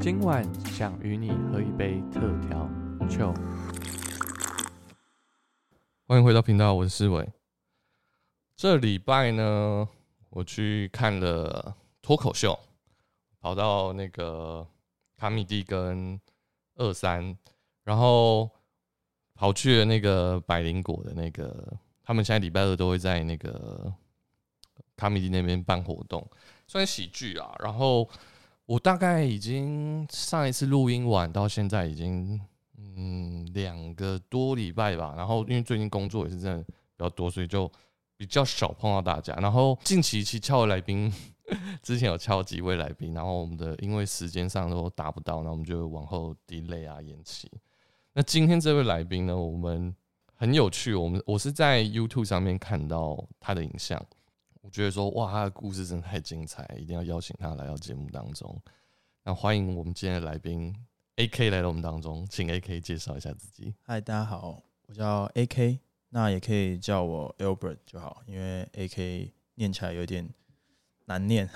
今晚想与你喝一杯特调酒。欢迎回到频道，我是思伟。这礼拜呢，我去看了脱口秀，跑到那个卡米蒂跟二三，然后跑去了那个百灵果的那个，他们现在礼拜二都会在那个卡米蒂那边办活动，算喜剧啊。然后我大概已经上一次录音完到现在已经嗯两个多礼拜吧。然后因为最近工作也是真的比较多，所以就比较少碰到大家。然后近期其实敲的来宾，之前有敲几位来宾，然后我们的因为时间上都达不到，那我们就往后 delay 啊延期。那今天这位来宾呢，我们很有趣，我们我是在 YouTube 上面看到他的影像。我觉得说哇，他的故事真的太精彩，一定要邀请他来到节目当中。那欢迎我们今天的来宾 AK 来到我们当中，请 AK 介绍一下自己。嗨，大家好，我叫 AK，那也可以叫我 Albert 就好，因为 AK 念起来有点难念，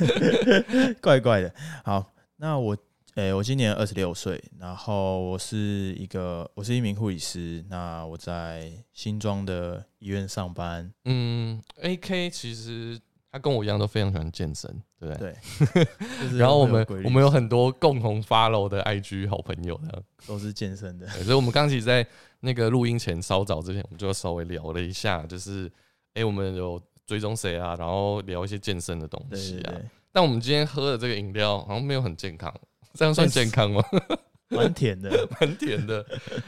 怪怪的。好，那我诶、我今年二十六岁，然后我是一个我是一名护理师，那我在新庄的医院上班。嗯，AK 其实他跟我一样都非常喜欢健身，对不对？对，就是 然后我们我们有很多共同 follow 的 IG 好朋友的，都是健身的。所以我们刚其实在那个录音前稍早之前，我们就稍微聊了一下，就是哎、诶我们有追踪谁啊，然后聊一些健身的东西啊。但我们今天喝的这个饮料好像没有很健康，这样算健康吗？蛮甜的。蛮甜的。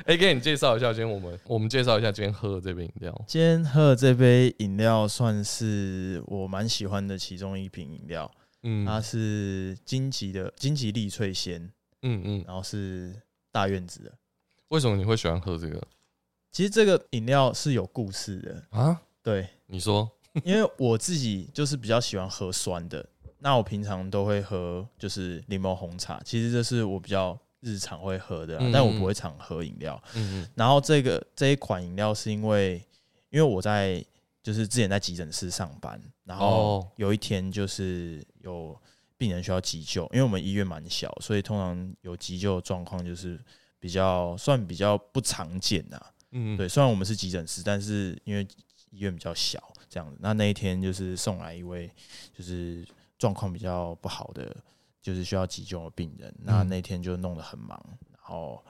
哎、给你介绍一下，今天我们我们介绍一下今天喝的这杯饮料。今天喝的这杯饮料算是我蛮喜欢的其中一瓶饮料，嗯它是金桔的金桔丽萃鲜，嗯嗯，然后是大院子的。为什么你会喜欢喝这个其实这个饮料是有故事的，啊？对，你说，因为我自己就是比较喜欢喝酸的，那我平常都会喝就是柠檬红茶，其实这是我比较日常会喝的但我不会常喝饮料。嗯然后这个这一款饮料是因为，因为我在就是之前在急诊室上班，然后哦有一天就是有病人需要急救，因为我们医院蛮小，所以通常有急救的状况就是比较算比较不常见呐、嗯，对，虽然我们是急诊室，但是因为医院比较小，这样子。那那一天就是送来一位就是状况比较不好的，就是需要急救的病人。那嗯那天就弄得很忙，然后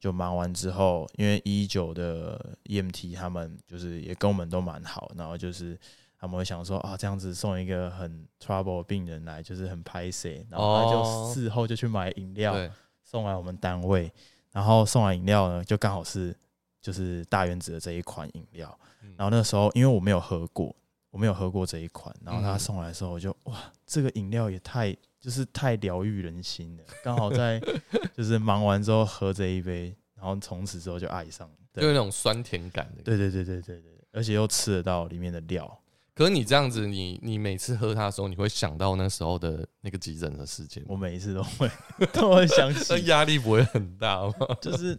就忙完之后，因为一九的 EMT 他们就是也跟我们都蛮好，然后就是。他们会想说啊，这样子送一个很 trouble 的病人来，就是很拍 C，然后他就哦事后就去买饮料，对，送来我们单位，然后送来饮料呢，就刚好是就是大原子的这一款饮料。嗯然后那时候因为我没有喝过，我没有喝过这一款，然后他嗯送来的时候，我就哇，这个饮料也太就是太疗愈人心了。刚好在 就是忙完之后喝这一杯，然后从此之后就爱上。了就有那种酸甜感的。对对对对对对，而且又吃得到里面的料。可是你这样子，你你每次喝它的时候，你会想到那时候的那个急诊的事件，我每一次都会 都会想那起，压力不会很大吗？就是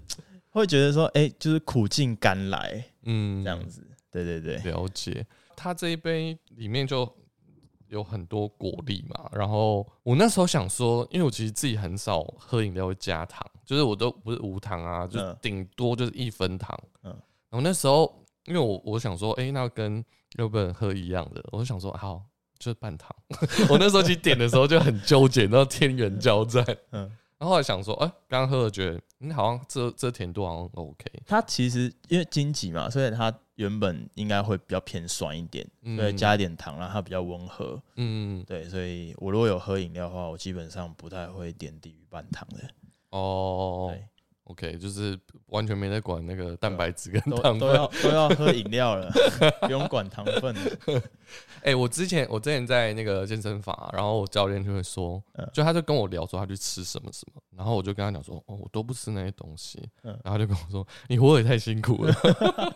会觉得说，哎、就是苦尽甘来嗯，这样子。对对对。了解。它这一杯里面就有很多果粒嘛，然后我那时候想说，因为我其实自己很少喝饮料会加糖，就是我都不是无糖啊，就嗯顶多就是一分糖。嗯然后那时候因为我我想说，哎、那跟日本喝一样的，我就想说好。就是半糖，我那时候其实点的时候就很纠结，然后天人交战。嗯，然后后来想说，哎、刚刚喝了觉得，嗯，好像这这甜度好像 OK，它其实因为荆棘嘛，所以它原本应该会比较偏酸一点，嗯对，加一点糖让它比较温和。嗯，对，所以我如果有喝饮料的话，我基本上不太会点低于半糖的。哦对，，OK，就是完全没在管那个蛋白质跟都糖分。都要都要喝饮料了，不用管糖分了。哎、我之前我之前在那个健身房啊，然后我教练就会说，嗯就他就跟我聊说他去吃什么什么，然后我就跟他讲说，哦，我都不吃那些东西，嗯然后他就跟我说，你活得也太辛苦了。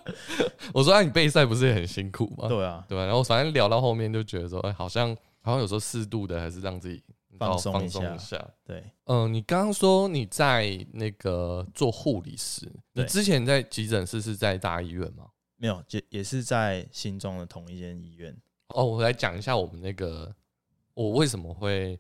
我说，啊，你备赛不是也很辛苦吗？对啊，对吧？然后反正聊到后面就觉得说，哎、好像好像有时候适度的还是让自己放放松一下下。对，嗯、你刚刚说你在那个做护理师，你之前在急诊室是在大医院吗？没有，也也是在新庄的同一间医院。哦，我来讲一下我们那个我为什么会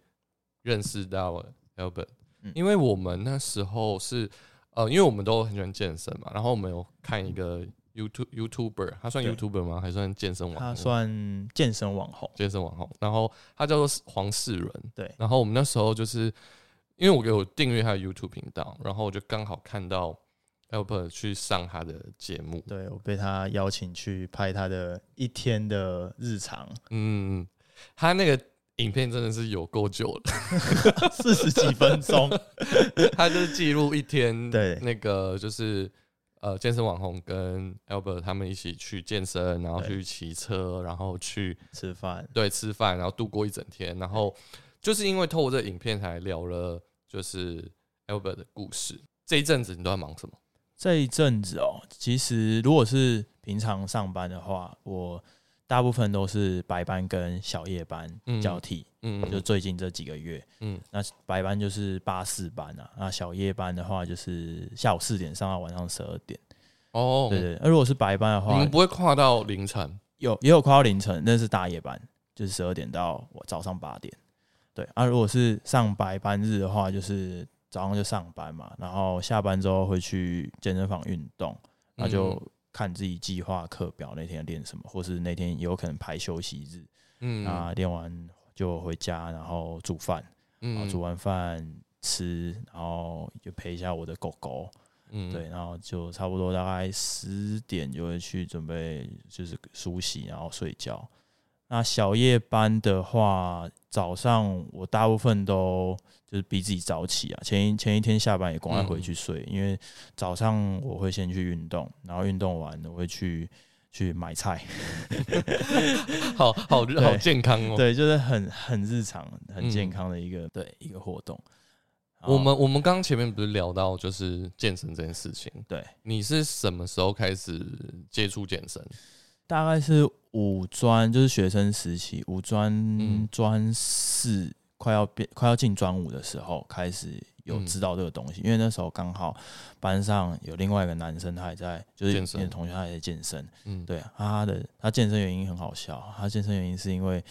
认识到 Albert，、嗯因为我们那时候是呃，因为我们都很喜欢健身嘛，然后我们有看一个 YouTube YouTuber，他算 YouTuber 吗？还算健身网红？他算健身网红，健身网红，然后他叫做黄世仁。对。然后我们那时候就是因为我给我订阅他的 YouTube 频道，然后我就刚好看到 Albert 去上他的节目，对我被他邀请去拍他的一天的日常，嗯，他那个影片真的是有够久了，四十几分钟，他就是记录一天，对。那个就是呃健身网红跟 Albert 他们一起去健身，然后去骑车，然后去吃饭，对吃饭，然后度过一整天，然后就是因为透过这影片才聊了就是 Albert 的故事。这一阵子你都在忙什么？这一阵子哦，其实如果是平常上班的话，我大部分都是白班跟小夜班嗯交替，嗯，就最近这几个月。嗯那白班就是八四班啊，那小夜班的话就是下午四点上到晚上十二点。哦，对对，那如果是白班的话你们，不会跨到凌晨？有也有跨到凌晨，那是大夜班，就是十二点到我早上八点。对啊，如果是上白班日的话，就是早上就上班嘛，然后下班之后会去健身房运动，那就嗯看自己计划课表那天练什么，或是那天有可能排休息日，嗯。那练完就回家，然后煮饭，然后嗯煮完饭吃，然后就陪一下我的狗狗，嗯。对，然后就差不多大概十点就会去准备，就是梳洗，然后睡觉。那小夜班的话，早上我大部分都就是逼自己早起啊，前一前一天下班也赶快回去睡，因为早上我会先去运动，然后运动完我会去去买菜，好好好健康哦。对，就是很很日常、很健嗯康的一个、对一个活动。我们我们刚刚前面不是聊到就是健身这件事情？对你是什么时候开始接触健身？大概是五专，就是学生时期，五专嗯专四快要变快要进专五的时候，开始有嗯知道这个东西。因为那时候刚好班上有另外一个男生，他也在，就是你的同学，他也在健身。嗯，对啊，他的他健身原因很好笑，他健身原因是因为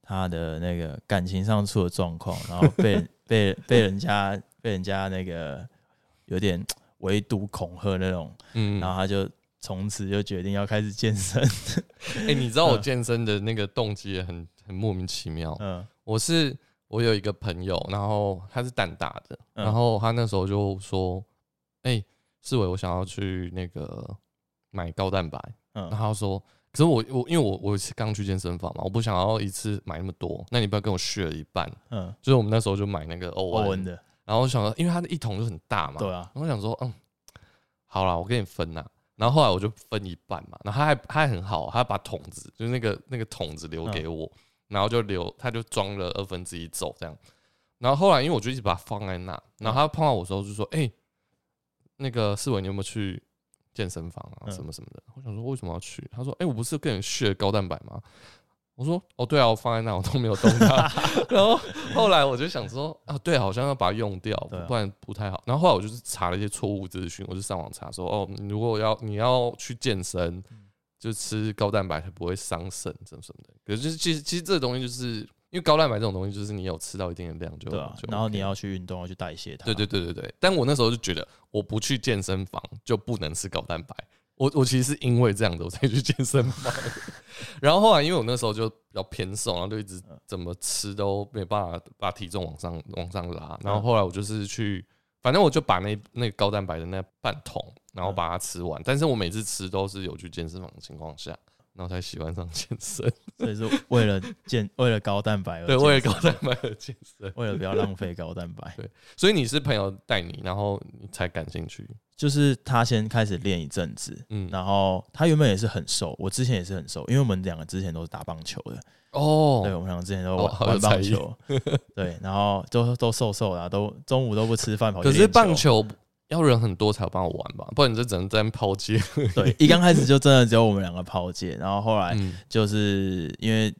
他的那个感情上出了状况，然后被 被被人家被人家那个有点 围堵恐吓那种，嗯然后他就从此就决定要开始健身。哎、你知道我嗯健身的那个动机也很很莫名其妙。嗯我是我有一个朋友，然后他是蛋大的，嗯然后他那时候就说：“哎、世伟，我想要去那个买高蛋白。”嗯然嗯后他说：“可是我我因为我我是刚去健身房嘛，我不想要一次买那么多，那你不要跟我 share 一半。”嗯，就是我们那时候就买那个欧文欧文，的，然后我想说，因为它的一桶就很大嘛，对啊，然后我想说，嗯，好啦，我跟你分呐。然后后来我就分一半嘛，然后他还他还很好，他把桶子就是那个那个桶子留给我，然后就留他就装了二分之一走这样。然后后来因为我就一直把它放在那，然后他碰到我的时候就说：“哎、那个世伟，你有没有去健身房啊？嗯什么什么的？”我想说为什么要去？他说：“哎、我不是跟你血高蛋白吗？”我说：“哦，对啊，我放在那，我都没有动它。”然后后来我就想说：“啊，对，好像要把它用掉，不然不太好。”然后后来我就是查了一些错误资讯，我就上网查说：“哦，如果要你要去健身，就吃高蛋白才不会伤肾，什么什么的。”可是就是其实其实这个东西就是因为高蛋白这种东西，就是你有吃到一定的量就对啊就，然后你要去运动，要去代谢它。对对对对对，但我那时候就觉得，我不去健身房就不能吃高蛋白。我我其实是因为这样的，我才去健身房。然后后来，因为我那时候就比较偏瘦，然后就一直怎么吃都没办法把体重往上往上拉。然后后来我就是去，反正我就把那那个高蛋白的那半桶，然后把它吃完。但是我每次吃都是有去健身房的情况下，然后才喜欢上健身。所以是为了健，为了高蛋白而对，为了高蛋白而健身。为了不要浪费高蛋白，对所以你是朋友带你，然后你才感兴趣。就是他先开始练一阵子，嗯，然后他原本也是很瘦，我之前也是很瘦，因为我们两个之前都是打棒球的，哦，对，我们两个之前都哦玩棒球，对，然后都都瘦瘦的啊，都中午都不吃饭跑去可是棒球要人很多才有办法玩吧，不然你就只能在那抛接。对，一刚开始就真的只有我们两个抛接，然后后来嗯。就是因为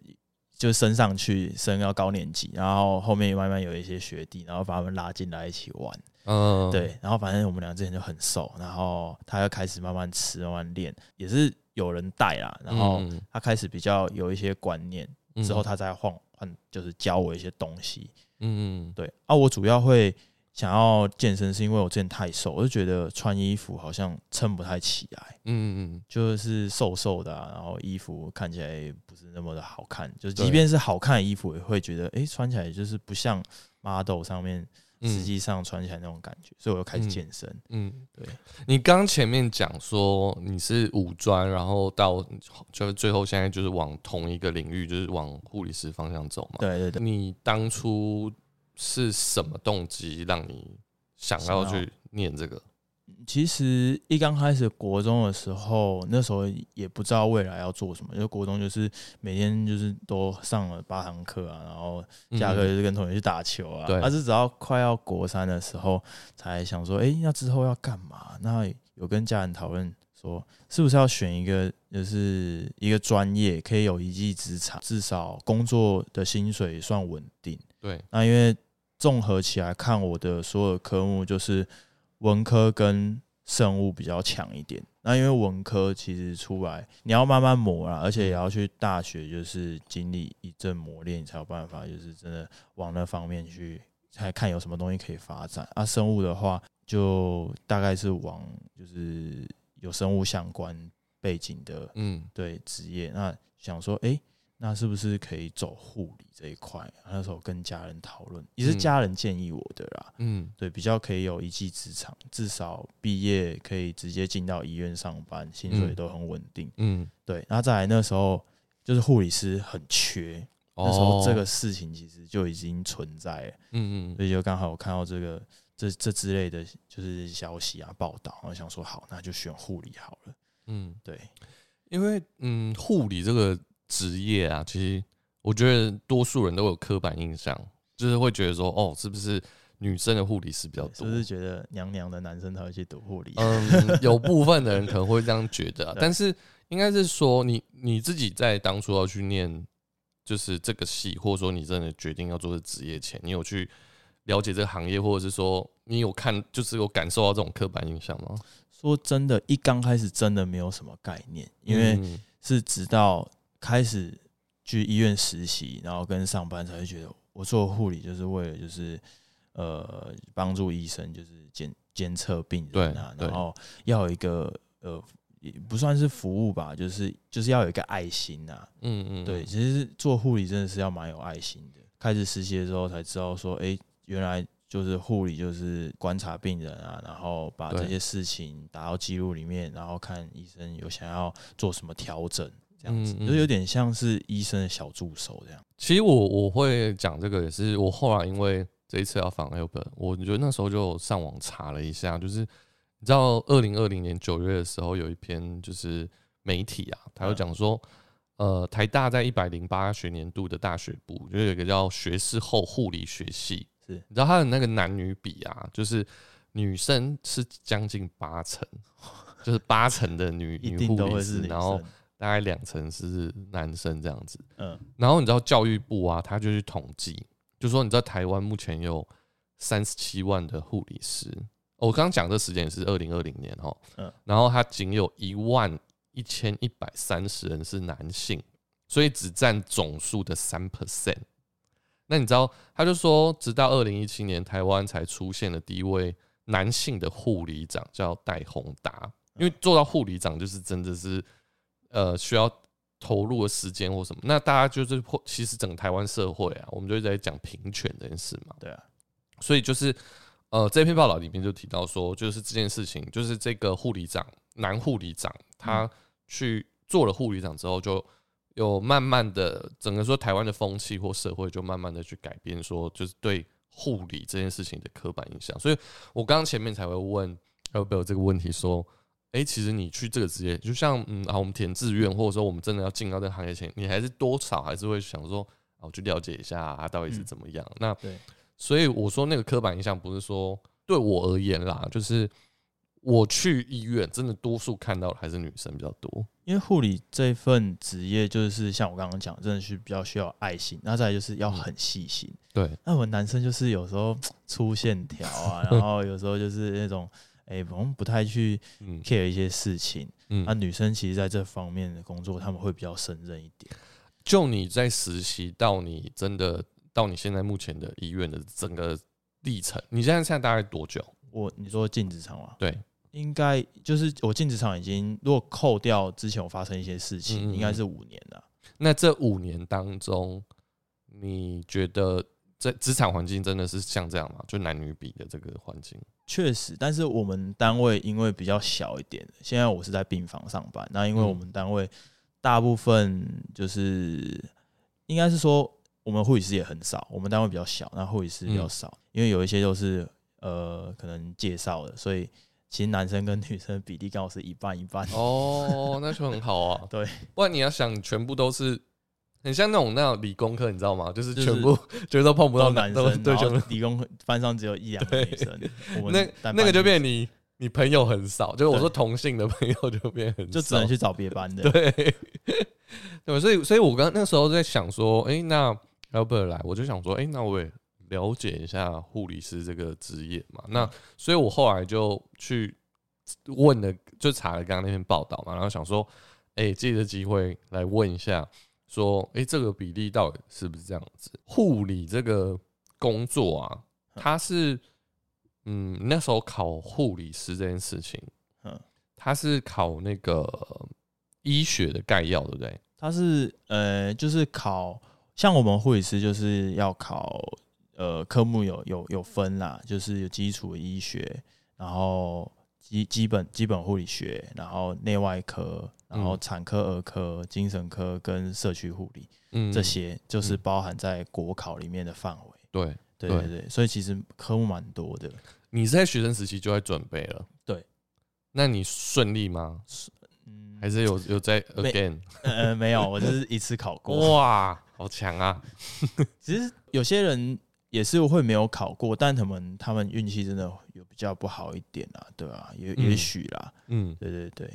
就升上去，升到高年级，然后后面慢慢有一些学弟，然后把他们拉进来一起玩，嗯，对，然后反正我们俩之前就很瘦，然后他又开始慢慢吃，慢慢练，也是有人带啦，然后嗯。他开始比较有一些观念，嗯。之后他再换换，就是教我一些东西，嗯嗯。对啊，我主要会想要健身，是因为我之前太瘦，我就觉得穿衣服好像撑不太起来，嗯嗯就是瘦瘦的、啊，然后衣服看起来不是那么的好看，就是即便是好看的衣服，也会觉得诶，穿起来就是不像 model 上面嗯，实际上穿起来那种感觉，所以我就开始嗯健身。嗯，对，你刚前面讲说你是五专，然后到就是最后现在就是往同一个领域，就是往护理师方向走嘛。对对对，你当初是什么动机让你想要去念这个？其实一刚开始国中的时候，那时候也不知道未来要做什么，因为国中就是每天就是都上了八堂课啊，然后下课就是跟同学去打球啊。嗯对但是直到快要国三的时候，才想说，哎、那之后要干嘛？那有跟家人讨论说，是不是要选一个就是一个专业，可以有一技之长，至少工作的薪水算稳定。对，那因为综合起来看，我的所有科目就是文科跟生物比较强一点。那因为文科其实出来你要慢慢磨啦，而且也要去大学，就是经历一阵磨练，你才有办法，就是真的往那方面去，才看有什么东西可以发展。啊，生物的话，就大概是往就是有生物相关背景的嗯对职业，那想说，哎、那是不是可以走护理这一块？那时候跟家人讨论，也是嗯家人建议我的啦。嗯对，比较可以有一技之长，至少毕业可以直接进到医院上班，薪水嗯都很稳定。嗯，对，然后再来那时候就是护理师很缺，那时候这个事情其实就已经存在了，哦嗯嗯所以就刚好我看到这个这这之类的就是消息啊报道，然后想说好，那就选护理好了。嗯，对，因为嗯，护理这个职业啊，其实我觉得多数人都有刻板印象，就是会觉得说，哦，是不是女生的护理师比较多是不？是觉得娘娘的男生才会去读护理？嗯，有部分的人可能会这样觉得啊、但是应该是说你你自己在当初要去念就是这个系，或者说你真的决定要做的职业前，你有去了解这个行业，或者是说你有看就是有感受到这种刻板印象吗？说真的，一刚开始真的没有什么概念，因为嗯是直到开始去医院实习，然后跟上班才会觉得，我做护理就是为了就是呃帮助医生就是监监测病人啊，然后要有一个呃也不算是服务吧，就是就是要有一个爱心啊。嗯嗯，对，其实做护理真的是要蛮有爱心的。开始实习的时候才知道说，哎、原来就是护理就是观察病人啊，然后把这些事情打到记录里面，然后看医生有想要做什么调整，这样子，嗯嗯就有点像是医生的小助手这样。其实我我会讲这个，也是我后来因为这一次要访 Albert，我觉得那时候就上网查了一下，就是你知道，二零二零年九月的时候有一篇就是媒体啊，他就讲说，呃，台大在一百零八学年度的大学部，就有一个叫学士后护理学系，是你知道他的那个男女比啊，就是女生是将近八成，就是八成的女 女护理师，然后生。大概两成是男生这样子。嗯，然后你知道教育部啊，他就去统计，就说你知道台湾目前有三十七万的护理师。哦我刚刚讲这时间也是二零二零年哈，嗯然后他仅有一万一千一百三十人是男性，所以只占总数的三 percent。那你知道，他就说，直到二零一七年，台湾才出现了第一位男性的护理长，叫戴宏达。因为做到护理长，就是真的是呃需要投入的时间或什么。那大家就是或其实整个台湾社会啊，我们就在讲平权这件事嘛。对啊，所以就是呃，这篇报道里面就提到说，就是这件事情，就是这个护理长男护理长他去做了护理长之后，就有慢慢的整个说台湾的风气或社会就慢慢的去改变，说就是对护理这件事情的刻板印象。所以我刚刚前面才会问有没有这个问题说。哎、其实你去这个职业，就像嗯啊，我们填志愿，或者说我们真的要进到这个行业前，你还是多少还是会想说，啊，我去了解一下它到底是嗯怎么样。那对，所以我说那个刻板印象不是说对我而言啦，就是我去医院，真的多数看到的还是女生比较多。因为护理这份职业就是像我刚刚讲，真的是比较需要爱心，那再来就是要很细心。对，那我们男生就是有时候 粗线条啊，然后有时候就是那种，哎、我们不太去嗯 care 一些事情。嗯那、，女生其实在这方面的工作，他们会比较胜任一点。就你在实习到你真的到你现在目前的医院的整个历程，你现在现在大概多久？我你说进职场吗？对，应该就是我进职场已经，如果扣掉之前我发生一些事情，嗯应该是五年了。那这五年当中，你觉得在职场环境真的是像这样吗？就男女比的这个环境？确实，但是我们单位因为比较小一点，现在我是在病房上班。那因为嗯我们单位大部分就是应该是说，我们护理师也很少，我们单位比较小，那护理师比较嗯少，因为有一些都是呃可能介绍的，所以其实男生跟女生的比例刚好是一半一半。哦，那就很好啊。对，不然你要想全部都是很像那种那种理工科，你知道吗？就是全部 就是都碰不到男生，对，然全部后理工班上只有一两个女生，我那那个就变你你朋友很少，就是我说同性的朋友就变很少，就只能去找别班的。对，对，所以所以我刚那时候在想说，哎、那 Albert 来，我就想说，哎、那我也了解一下护理师这个职业嘛。那所以我后来就去问了，就查了刚刚那篇报道嘛，然后想说，哎、借着机会来问一下，说，哎、这个比例到底是不是这样子？护理这个工作啊，它是，嗯，那时候考护理师这件事情，嗯它是考那个医学的概要，对不对？它是呃，就是考像我们护理师就是要考呃科目有有有分啦，就是有基础医学，然后基基本基本护理学，然后内外科，然后嗯产科、儿科、精神科跟社区护理嗯，这些，就是嗯包含在国考里面的范围。对。对对对对，所以其实科目蛮多的。你是在学生时期就在准备了，对。那你顺利吗？嗯，还是有有在 again？呃没有，我就是一次考过。哇，好强啊！其实有些人也是会没有考过，但他们他们运气真的有比较不好一点啦，对啊，也嗯。也许啦，嗯，对对对，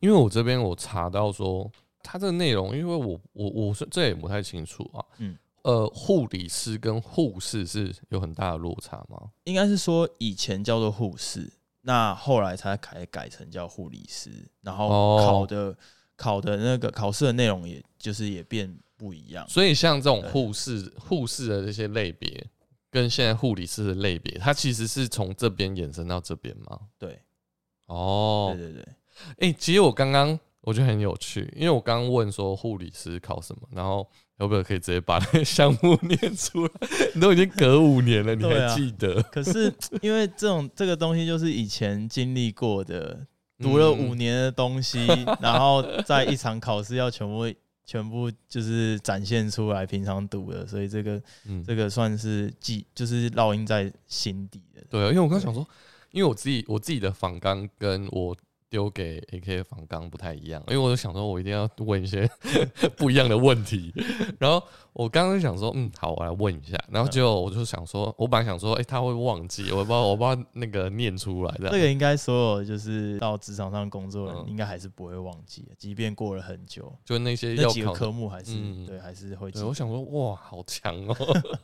因为我这边我查到说，它这个内容，因为我我我是这也不太清楚啊。嗯，呃，护理师跟护士是有很大的落差吗？应该是说以前叫做护士，那后来才改改成叫护理师，然后哦。考的、考的那个考试的内容，也就是也变不一样。所以像这种护士护士的这些类别，跟现在护理师的类别，它其实是从这边延伸到这边吗？对，哦对，对对，哎、其实我刚刚我觉得很有趣，因为我刚刚问说护理师考什么，然后有没有可以直接把那个项目念出来？你都已经隔五年了，你还记得？可是因为这种 这个东西就是以前经历过的，读了五嗯年的东西，然后在一场考试要全部全部就是展现出来，平常读的，所以这个嗯，这个算是记，就是烙印在心底的。对啊，因为我刚想说，因为我自己我自己的仿纲跟我丢给 AK 的访纲不太一样，因为我就想说我一定要问一些 不一样的问题，然后我刚刚想说，嗯，好，我来问一下，然后结果我就想说，我本来想说，哎、他会忘记，我不知道我不知道那个念出来的，这个应该所有就是到职场上工作的人，嗯应该还是不会忘记，即便过了很久，就那些那几个要考。科目还是、嗯对，还是会。我想说，哇，好强哦！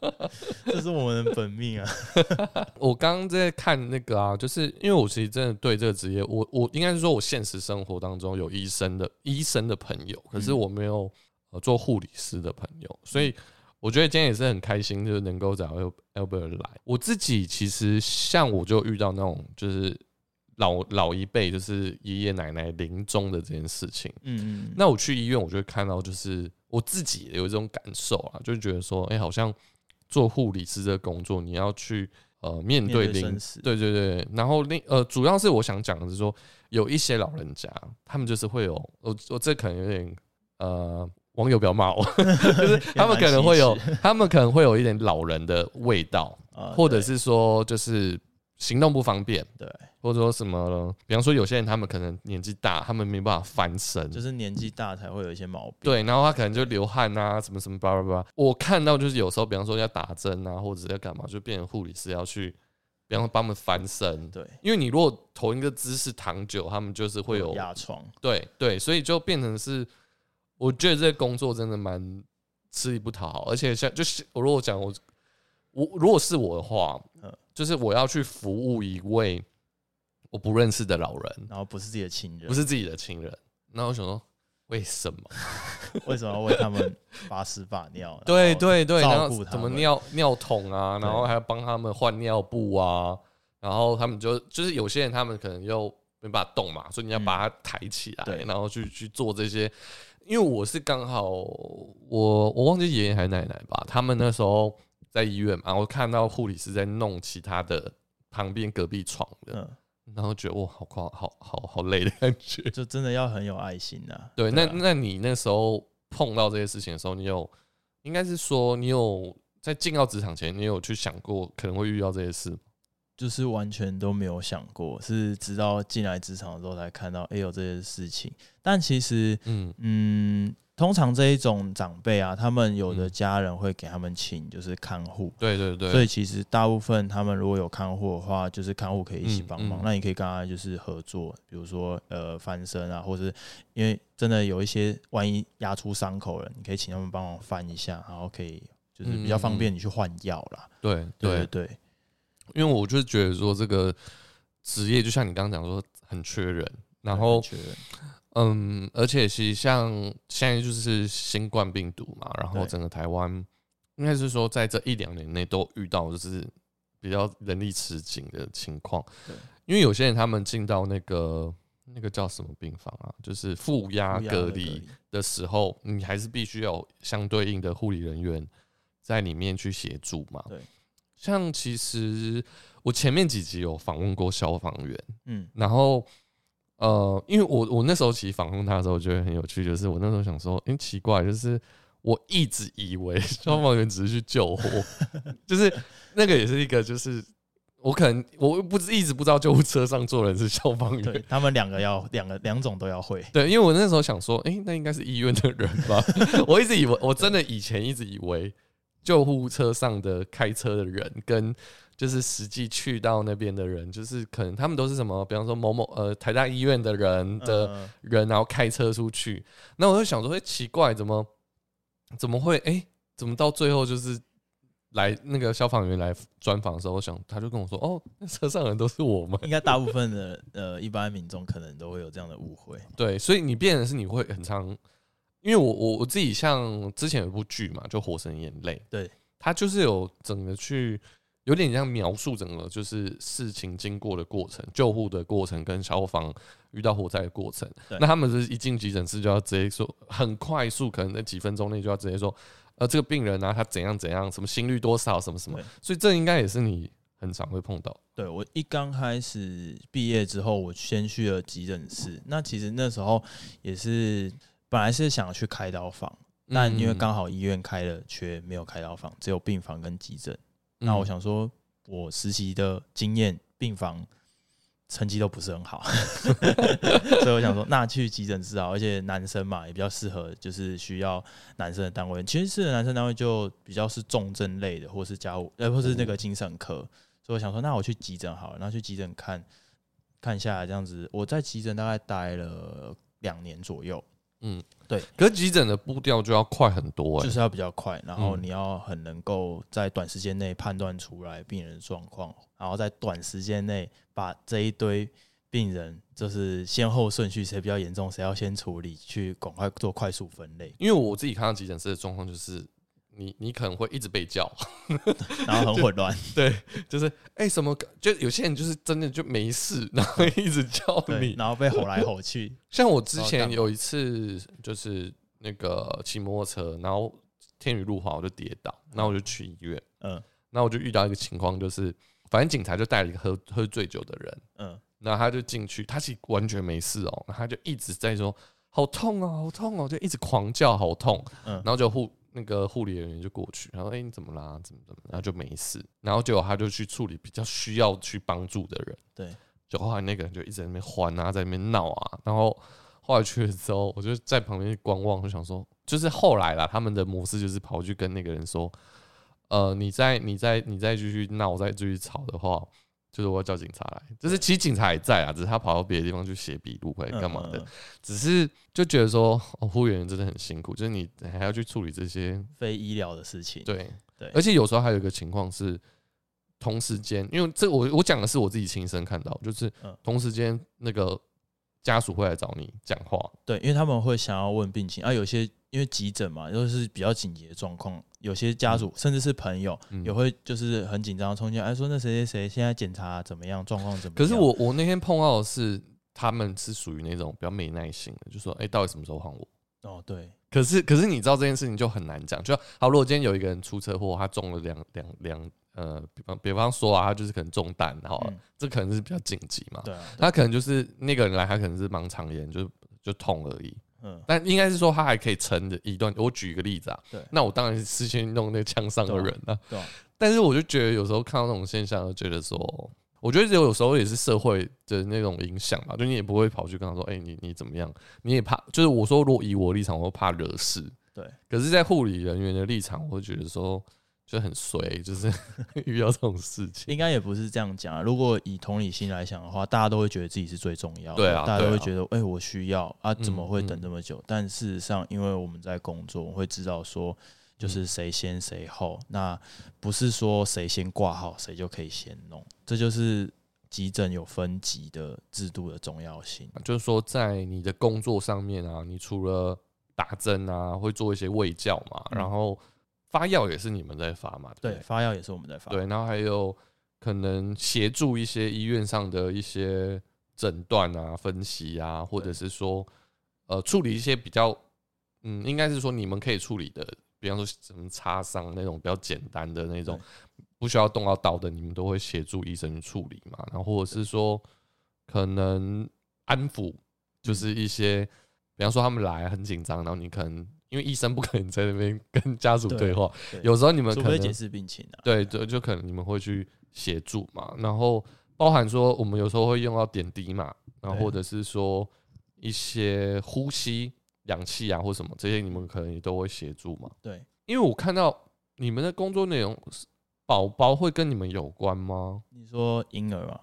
这是我们的本命啊。我刚刚在看那个啊，就是因为我其实真的对这个职业，我我应该是说，我现实生活当中有医生的医生的朋友，可是嗯我没有呃做护理师的朋友，所以我觉得今天也是很开心，就是能够找 Al- Albert 来。我自己其实像我就遇到那种就是老老一辈，就是爷爷奶奶临终的这件事情。嗯嗯，那我去医院，我就会看到，就是我自己有一种感受啊，就是觉得说，哎、好像做护理师这个工作，你要去呃面面对临对对对对，然后另呃，主要是我想讲的是说，有一些老人家，他们就是会有，我我这可能有点呃，网友不要骂我，就是他们可能会有，他们可能会有一点老人的味道，啊或者是说就是行动不方便，对，或者说什么，比方说有些人他们可能年纪大，他们没办法翻身，就是年纪大才会有一些毛病。对，然后他可能就流汗啊，什么什么叭叭叭。我看到就是有时候，比方说要打针啊，或者要干嘛，就变成护理师要去，比方说帮他们翻身。对，因为你如果同一个姿势躺久，他们就是会有压疮。对对，所以就变成是，我觉得这个工作真的蛮吃力不讨好，而且像就是我如果讲我我如果是我的话嗯，就是我要去服务一位我不认识的老人，然后不是自己的亲人，不是自己的亲人，那我想说为什么？为什么要为他们把屎把尿？对对对，然后怎么尿尿桶啊，然后还要帮他们换尿布啊，然后他们就就是有些人他们可能又没办法动嘛，所以你要把它抬起来，嗯然后去去做这些。因为我是刚好我我忘记爷爷还是奶奶吧，他们那时候在医院嘛，我看到护理师在弄其他的旁边隔壁床的，嗯，然后觉得哇，好夸，好好好累的感觉。就真的要很有爱心呐。对，那啊那你那时候碰到这些事情的时候，你有应该是说你有在进到职场前，你有去想过可能会遇到这些事吗？就是完全都没有想过，是直到进来职场的时候才看到，哎、有这些事情。但其实，嗯嗯，通常这一种长辈啊，他们有的嗯。家人会给他们请就是看护，对对对，所以其实大部分他们如果有看护的话，就是看护可以一起嗯帮忙。嗯那你可以跟他就是合作，比如说呃翻身啊，或是因为真的有一些万一压出伤口了，你可以请他们帮忙翻一下，然后可以就是比较方便你去换药啦。对对。对对。对，因为我就是觉得说这个职业就像你刚刚讲说很缺人，然后缺人嗯，而且其实像现在就是新冠病毒嘛，然后整个台湾应该是说在这一两年内都遇到就是比较人力吃紧的情况对。因为有些人他们进到那个那个叫什么病房啊，就是负压隔离的时候，你还是必须要有相对应的护理人员在里面去协助嘛。对，像其实我前面几集有访问过消防员，嗯然后呃，因为我我那时候其实访问他的时候，我觉得很有趣，就是我那时候想说，哎、奇怪，就是我一直以为 消防员只是去救火，就是那个也是一个，就是我可能我不是一直不知道救护车上坐的人是消防员。他们两个要两个两种都要会。对，因为我那时候想说，哎、那应该是医院的人吧？我一直以为，我真的以前一直以为救护车上的开车的人跟就是实际去到那边的人，就是可能他们都是什么，比方说某某呃台大医院的人的呃人，然后开车出去。那我就想说，哎、奇怪，怎么怎么会？哎、怎么到最后就是来那个消防员来专访的时候，我想他就跟我说，哦，那车上的人都是我们。应该大部分的呃一般民众可能都会有这样的误会。对，所以你变的是你会很常，因为我我我自己像之前有一部剧嘛，就《火神眼泪》，对，他就是有整个去有点像描述整个就是事情经过的过程、救护的过程跟消防遇到火灾的过程。那他们是一进急诊室就要直接说，很快速，可能在几分钟内就要直接说，呃，这个病人啊，他怎样怎样，什么心率多少，什么什么。所以这应该也是你很常会碰到。对我一刚开始毕业之后，我先去了急诊室。那其实那时候也是本来是想去开刀房，但因为嗯刚好医院开了缺，没有开刀房，只有病房跟急诊。那我嗯想说，我实习的经验，病房成绩都不是很好，所以我想说，那去急诊室啊，而且男生嘛也比较适合，就是需要男生的单位。其实是男生单位就比较是重症类的，或是家务，呃，或是那个精神科。所以我想说，那我去急诊好了，然后去急诊看看下，这样子，我在急诊大概待了两年左右，可是急诊的步调就要快很多、欸，就是要比较快，然后嗯。你要很能够在短时间内判断出来病人的状况，然后在短时间内把这一堆病人就是先后顺序谁比较严重，谁要先处理，去赶快做快速分类，因为我自己看到急诊室的状况就是，你你可能会一直被叫，然后很混乱。对，就是哎、什么，就有些人就是真的就没事，然后一直叫，你。然后被吼来吼去，像我之前有一次就是那个骑摩托车，然后天雨路滑，我就跌倒，然后我就去医院，嗯那我就遇到一个情况，就是反正警察就带了一个喝喝醉酒的人，嗯，然后他就进去，他其实完全没事哦，他就一直在说好痛哦，好痛哦，就一直狂叫好痛，嗯然后就护那个护理人员就过去，然后哎、你怎么啦？怎么怎么？然后就没事，然后结果他就去处理比较需要去帮助的人，对，就后来那个人就一直在那边欢啊，在那边闹啊，然后后来去了之后，我就在旁边观望，就想说，就是后来啦，他们的模式就是跑去跟那个人说，呃，你再你再你再继续闹，再继续吵的话，就是我要叫警察来。就是其实警察也在啊，只是他跑到别的地方去写笔录或者干嘛的，嗯？嗯嗯只是就觉得说，哦，护理员真的很辛苦，就是你还要去处理这些，非医疗的事情，对对而且有时候还有一个情况是。同时间，因为这我我讲的是我自己亲身看到，就是嗯同时间那个家属会来找你讲话，对，因为他们会想要问病情啊，有些因因为急诊嘛，又是比较紧急的状况，有些家属甚至是朋友嗯也会就是很紧张，冲进来，哎，说那谁谁谁现在检查怎么样，状况怎么样？可是我我那天碰到的是，他们是属于那种比较没耐心的，就说：“哎、到底什么时候换我哦，对，？”可是可是你知道这件事情就很难讲，就好。如果今天有一个人出车祸，他中了两两两呃，比方比方说啊，他就是可能中弹，然后、嗯这可能是比较紧急嘛。对啊，他可能就是那个人来，他可能是盲肠炎，就就痛而已。嗯，但应该是说他还可以撑着一段。我举一个例子啊，对那我当然是事先弄那个枪伤的人啊。对啊，但是我就觉得有时候看到那种现象，就觉得说，我觉得有时候也是社会的那种影响吧，就你也不会跑去跟他说，哎、你你怎么样？你也怕，就是我说，如果以我立场，我会怕惹事。对，可是，在护理人员的立场，我会觉得说，就很衰，就是 遇到这种事情。应该也不是这样讲啊。如果以同理心来想的话，大家都会觉得自己是最重要的，对啊大家都会觉得，哎、我需要啊，怎么会嗯等这么久？但事实上，因为我们在工作，我会知道说，就是谁先谁后，那不是说谁先挂号谁就可以先弄，这就是急诊有分级的制度的重要性。就是说，在你的工作上面啊，你除了打针啊，会做一些卫教嘛，嗯然后发药也是你们在发嘛，对发药也是我们在发，对，然后还有可能协助一些医院上的一些诊断啊、分析啊，或者是说呃处理一些比较嗯，应该是说你们可以处理的，比方说什么擦伤那种比较简单的那种，不需要动到刀的，你们都会协助医生去处理嘛。然后或者是说可能安抚，就是一些比方说他们来很紧张，然后你可能因为医生不可能在那边 跟家属对对话，对有时候你们可能解释病情啊。对对，就可能你们会去协助嘛，然后包含说我们有时候会用到点滴嘛，然后或者是说一些呼吸、氧气啊或什么这些，你们可能也都会协助嘛。对，因为我看到你们的工作内容，宝宝会跟你们有关吗？你说婴儿啊，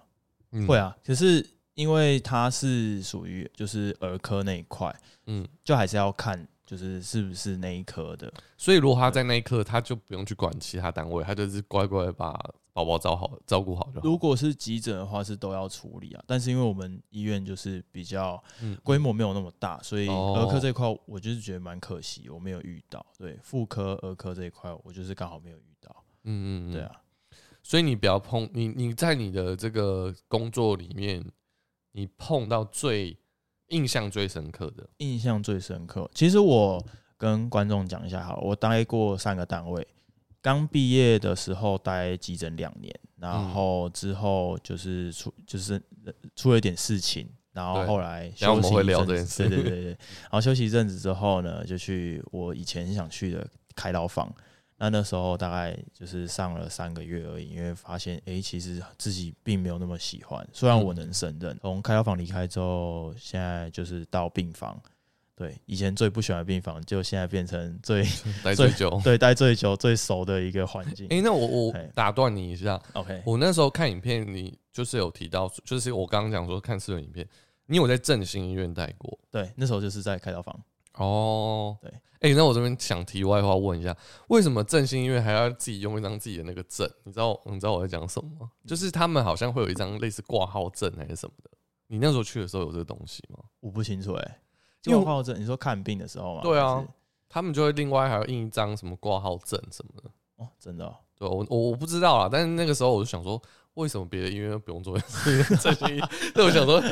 嗯会，啊，可是因为它是属于就是儿科那一块，嗯，就还是要看就是是不是那一科的。所以如果他在那一刻，他就不用去管其他单位，他就是乖乖把宝宝照好照顾好就好。如果是急诊的话，是都要处理啊。但是因为我们医院就是比较嗯规模没有那么大，所以哦儿科这块我就是觉得蛮可惜，我没有遇到。对，妇科、儿科这一块，我就是刚好没有遇到。嗯嗯嗯，对啊，所以你不要碰你，你在你的这个工作里面，你碰到最印象最深刻的，印象最深刻。其实我跟观众讲一下好了，我待过三个单位。刚毕业的时候待急诊两年，然嗯后之后就是出就是出了一点事情，然后后来等一下我们会休息一阵子聊这件事对对对对。然后休息一阵子之后呢，就去我以前很想去的开刀房。那那时候大概就是上了三个月而已，因为发现诶，其实自己并没有那么喜欢。虽然我能胜任，从开刀房离开之后，现在就是到病房。对，以前最不喜欢的病房，就现在变成最 待最久。对待最久、最熟的一个环境。哎、那我我打断你一下，OK，我那时候看影片，你就是有提到，就是我刚刚讲说看私人影片，你有在振兴医院待过对，那时候就是在开刀房。哦。对，哎、那我这边想题外话问一下，为什么振兴医院还要自己用一张自己的那个证？你知道你知道我在讲什么吗？就是他们好像会有一张类似挂号证还是什么的。你那时候去的时候有这个东西吗？我不清楚哎、因为挂号证，你说看病的时候吗？对啊他们就会另外还要印一张什么挂号证什么的。哦，真的、哦，对我我我不知道啦，但是那个时候我就想说，为什么别的医院不用做 这些？那，我想说，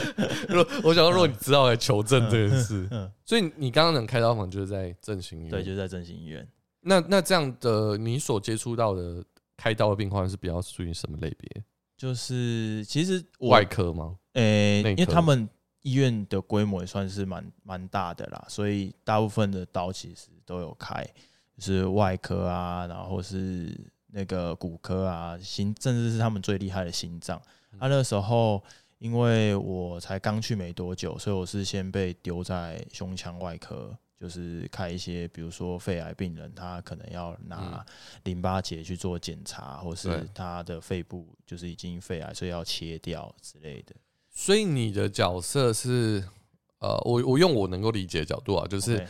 如果我想说，如果你知道来求证这件事，嗯，所以你刚刚能开刀房就是在振兴医院。对，就是在振兴医院。那那这样的你所接触到的开刀的病患是比较属于什么类别？就是其实外科吗？诶、因为他们医院的规模也算是蛮蛮大的啦，所以大部分的刀其实都有开，就是外科啊，然后是那个骨科啊，心甚至是他们最厉害的心脏。他、那时候因为我才刚去没多久，所以我是先被丢在胸腔外科。就是开一些，比如说肺癌病人，他可能要拿淋巴结去做检查，或是他的肺部就是已经肺癌，所以要切掉之类的。所以你的角色是呃，我我用我能够理解的角度啊，就是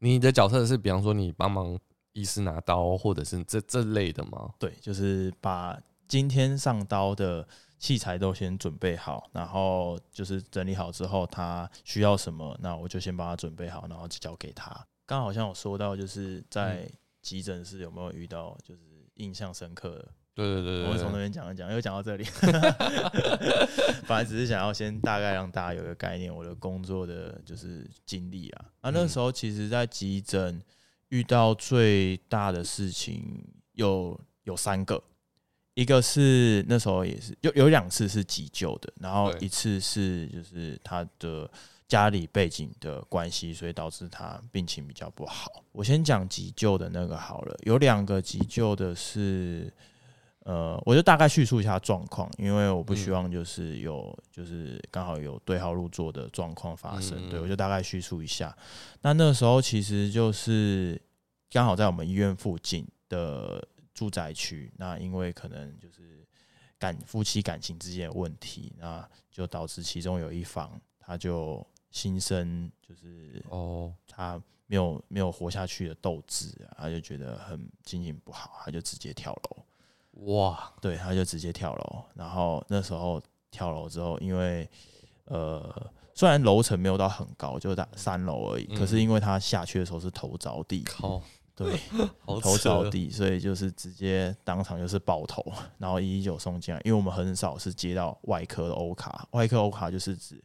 你的角色是，比方说你帮忙医师拿刀，或者是这这类的吗？对，就是把今天上刀的器材都先准备好，然后就是整理好之后，他需要什么，那我就先帮他准备好，然后就交给他。刚好像有说到，就是在急诊室有没有遇到就是印象深刻的？对对对对我会从那边讲一讲，又讲到这里。本来只是想要先大概让大家有一个概念，我的工作的就是经历啊。啊，那时候其实，在急诊遇到最大的事情有有三个，一个是那时候也是有有两次是急救的，然后一次是就是他的家里背景的关系，所以导致他病情比较不好。我先讲急救的那个好了，有两个急救的是。呃，我就大概叙述一下状况，因为我不希望就是有就是刚好有对号入座的状况发生，嗯对我就大概叙述一下。那那时候其实就是刚好在我们医院附近的住宅区，那因为可能就是感夫妻感情之间的问题，那就导致其中有一方他就心生就是哦，他没有没有活下去的斗志啊，他就觉得很心情不好，他就直接跳楼。哇，对，他就直接跳楼。然后那时候跳楼之后，因为呃，虽然楼层没有到很高，就在三楼而已，嗯。可是因为他下去的时候是头着地，靠，对，头着地，所以就是直接当场就是爆头，然后一一九送进来。因为我们很少是接到外科的欧卡，外科欧卡就是指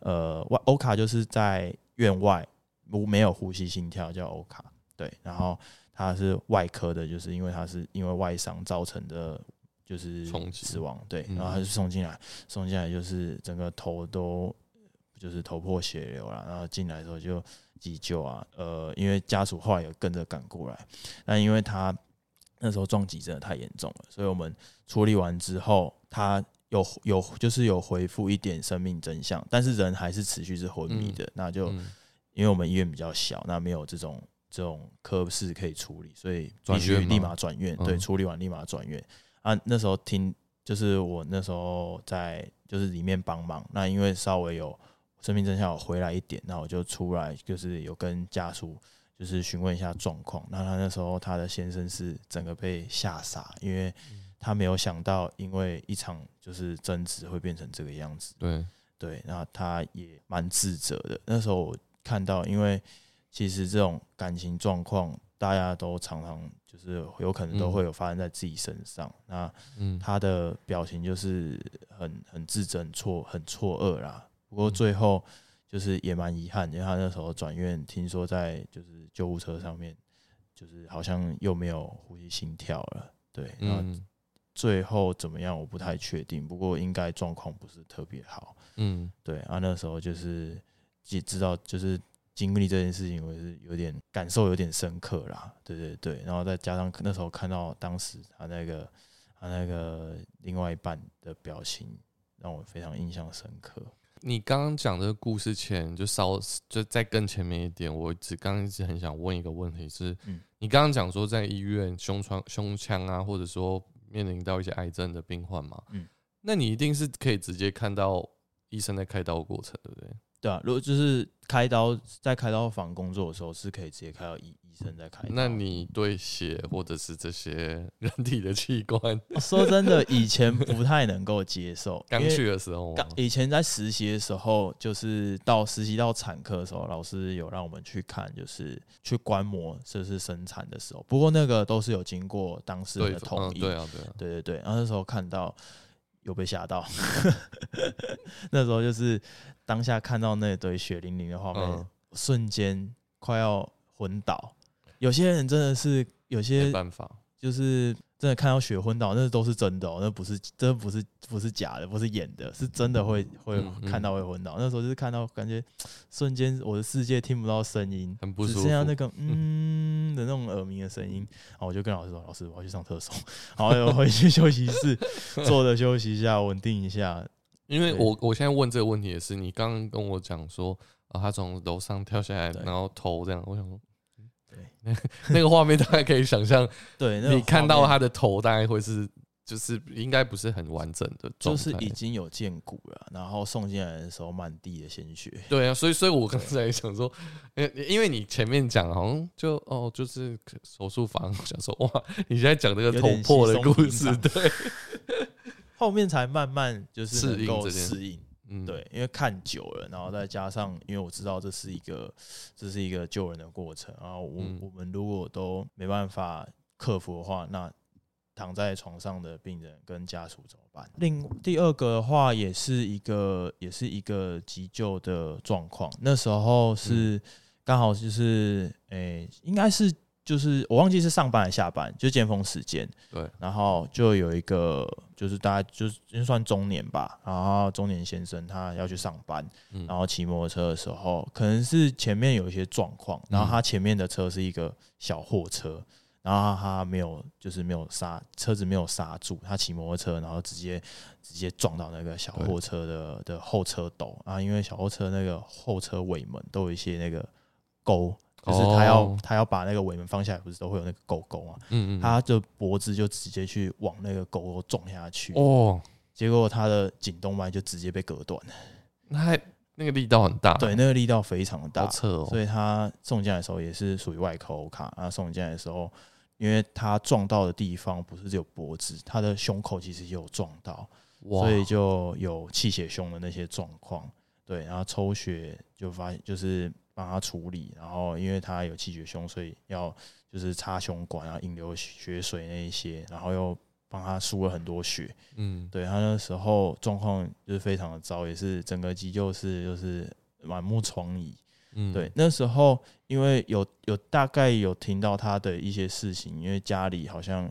呃外欧卡就是在院外无没有呼吸心跳叫欧卡，对，然后他是外科的，就是因为他是因为外伤造成的。就是死亡，对，嗯然后他就送进来，送进来就是整个头都就是头破血流了，然后进来的时候就急救啊，呃，因为家属后来有跟着赶过来，但因为他那时候撞击真的太严重了，所以我们处理完之后，他有有就是有恢复一点生命真相，但是人还是持续是昏迷的，那就嗯因为我们医院比较小，那没有这种这种科室可以处理，所以必须立马转院。对，嗯处理完立马转院。啊，那时候听就是我那时候在就是里面帮忙，那因为稍微有生命真相有回来一点，那我就出来就是有跟家属就是询问一下状况。那他那时候他的先生是整个被吓傻，因为他没有想到因为一场就是争执会变成这个样子。对，对，然后他也蛮自责的。那时候我看到，因为其实这种感情状况，大家都常常就是有可能都嗯会有发生在自己身上。那嗯，他的表情就是很很自责、很错、很错愕啦。不过嗯最后就是也蛮遗憾，因为他那时候转院，听说在就是救护车上面，就是好像又没有呼吸心跳了。对，然后嗯最后怎么样我不太确定，不过应该状况不是特别好。嗯，对啊，那时候就是也知道，就是经历这件事情，我是有点感受有点深刻啦。对对对，然后再加上那时候看到当时他那个他那个另外一半的表情，让我非常印象深刻。你刚刚讲这个故事前，就稍就再更前面一点，我只刚刚一直很想问一个问题是，嗯你刚刚讲说在医院胸窗、胸腔啊，或者说面临到一些癌症的病患嘛，嗯那你一定是可以直接看到医生在开刀的过程，对不对？对啊，如果就是开刀在开刀房工作的时候，是可以直接开到医医生在开刀。那你对血或者是这些 人体的器官，说真的，以前不太能够接受，刚去的时候刚以前在实习的时候，就是到实习到产科的时候，老师有让我们去看，就是去观摩这是生产的时候。不过那个都是有经过当事人的同嗯，意，对啊，对啊，对对对。然后那时候看到有被吓到，那时候就是当下看到那堆血淋淋的画面，嗯。瞬间快要昏倒。有些人真的是有些没办法，就是真的看到血昏倒，那都是真的哦，那不是真的不是不是假的，不是演的，是真的会会看到会昏倒。那时候就是看到感觉瞬间我的世界听不到声音，只很不舒服。剩下那个嗯的那种耳鸣的声音。然后我就跟老师说：“老师，我要去上厕所。”然后又回去休息室坐着休息一下，稳定一下。因为我我现在问这个问题也是，你刚刚跟我讲说啊，他从楼上跳下来，对然后头这样，我想说，对 那个画面大概可以想象，对，那个你看到他的头大概会是，就是应该不是很完整的就是已经有见骨了，然后送进来的时候满地的鲜血。对啊，所以所以我刚才想说，因因为你前面讲好像就哦，就是手术房，想说哇，你现在讲这个头破的故事，对，后面才慢慢就是适能够应适应。嗯，对，因为看久了，然后再加上，因为我知道这是一个这是一个救人的过程，然后我、嗯。我们如果都没办法克服的话，那躺在床上的病人跟家属怎么办？另第二个的话，也是一个也是一个急救的状况，那时候是刚好就是诶、应该是就是我忘记是上班还是下班，就尖峰时间，对，然后就有一个就是大概就是就算中年吧，然后中年先生他要去上班，嗯然后骑摩托车的时候，可能是前面有一些状况，然后他前面的车是一个小货车，然后他没有就是没有刹车子没有刹住，他骑摩托车然后直接直接撞到那个小货车的的后车斗啊，因为小货车那个后车尾门都有一些那个钩。就是他要、哦他要把那个尾门放下来，不是都会有那个狗狗嘛？嗯嗯，他的脖子就直接去往那个狗狗撞下去，哦，结果他的颈动脉就直接被割断了。那还那个力道很大，对，那个力道非常的好大，扯哦，所以他送进来的时候也是属于外科欧卡。他送进来的时候，因为他撞到的地方不是只有脖子，他的胸口其实也有撞到，哇所以就有气血胸的那些状况。对，然后抽血就发现就是帮他处理，然后因为他有气血胸，所以要就是插胸管啊，引流血水那一些，然后又帮他输了很多血。嗯对他那时候状况就是非常的糟，也是整个急救室就是满目疮痍。嗯，对，那时候因为有有大概有听到他的一些事情，因为家里好像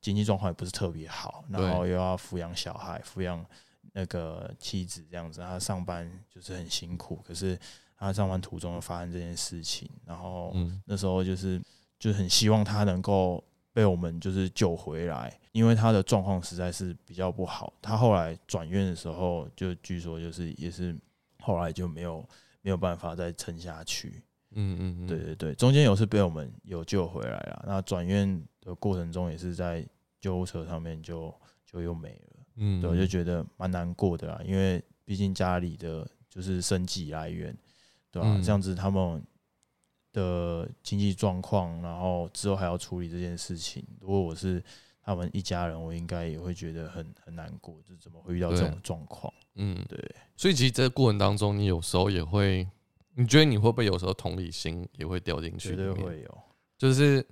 经济状况也不是特别好，然后又要抚养小孩、抚养那个妻子这样子，他上班就是很辛苦，可是他上班途中又发生这件事情，然后嗯那时候就是就很希望他能够被我们就是救回来，因为他的状况实在是比较不好。他后来转院的时候，就据说就是也是后来就没有没有办法再撑下去。嗯嗯嗯，对对对，中间有是被我们有救回来了。那转院的过程中也是在救护车上面就就又没了。嗯，对，我就觉得蛮难过的啦，因为毕竟家里的就是生计来源，对吧、嗯这样子他们的经济状况，然后之后还要处理这件事情，如果我是他们一家人，我应该也会觉得很很难过，就怎么会遇到这种状况？嗯，对，所以其实这个过程当中，你有时候也会，你觉得你会不会有时候同理心也会掉进去？绝对，会有。就是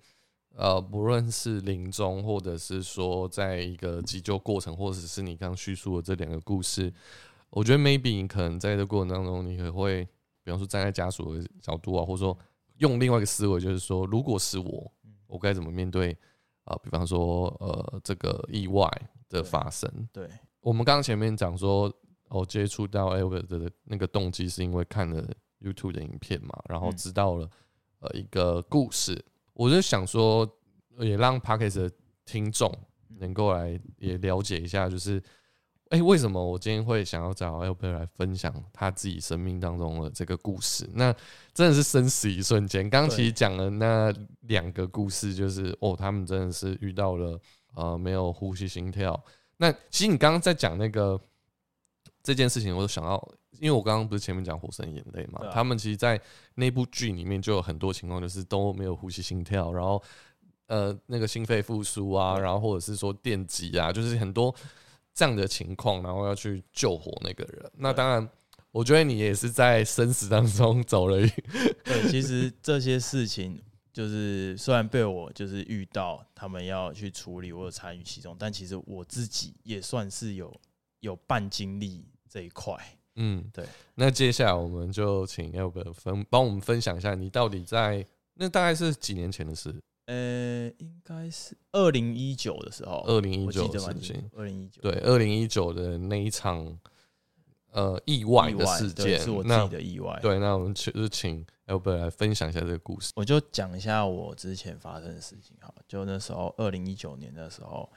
呃，不论是临终，或者是说在一个急救过程，或者是你刚叙述的这两个故事，我觉得 maybe 你可能在这过程当中，你也会，比方说站在家属的角度啊，或者说用另外一个思维，就是说，如果是我，我该怎么面对啊、比方说呃，这个意外的发生，对，我们刚刚前面讲说，哦，接触到 Albert 的那个动机是因为看了 YouTube 的影片嘛，然后嗯。知道了呃一个故事，我就想说，也让 p a r k e s 的听众能够来也了解一下，就是，哎、为什么我今天会想要找 Albert 来分享他自己生命当中的这个故事？那真的是生死一瞬间。刚刚其实讲了那两个故事，就是哦，他们真的是遇到了呃没有呼吸心跳。那其实你刚刚在讲那个这件事情，我就想到，因为我刚刚不是前面讲《火神眼泪》嘛，啊他们其实，在那部剧里面就有很多情况，就是都没有呼吸心跳，然后呃那个心肺复苏啊，然后或者是说电击啊，就是很多这样的情况，然后要去救活那个人。那当然，我觉得你也是在生死当中走了一，对，其实这些事情就是虽然被我就是遇到，他们要去处理，我有参与其中，但其实我自己也算是有有半经历这一块。嗯，对。那接下来我们就请 Albert 分帮我们分享一下，你到底在那大概是几年前的事？呃，应该是二零一九的时候，二零一我九的事情，。二零一九对，二零一九的那一场呃意外的事件，是我自己的意外。对，那我们就是请 Albert 来分享一下这个故事。我就讲一下我之前发生的事情好，就那时候二零一九年的时候，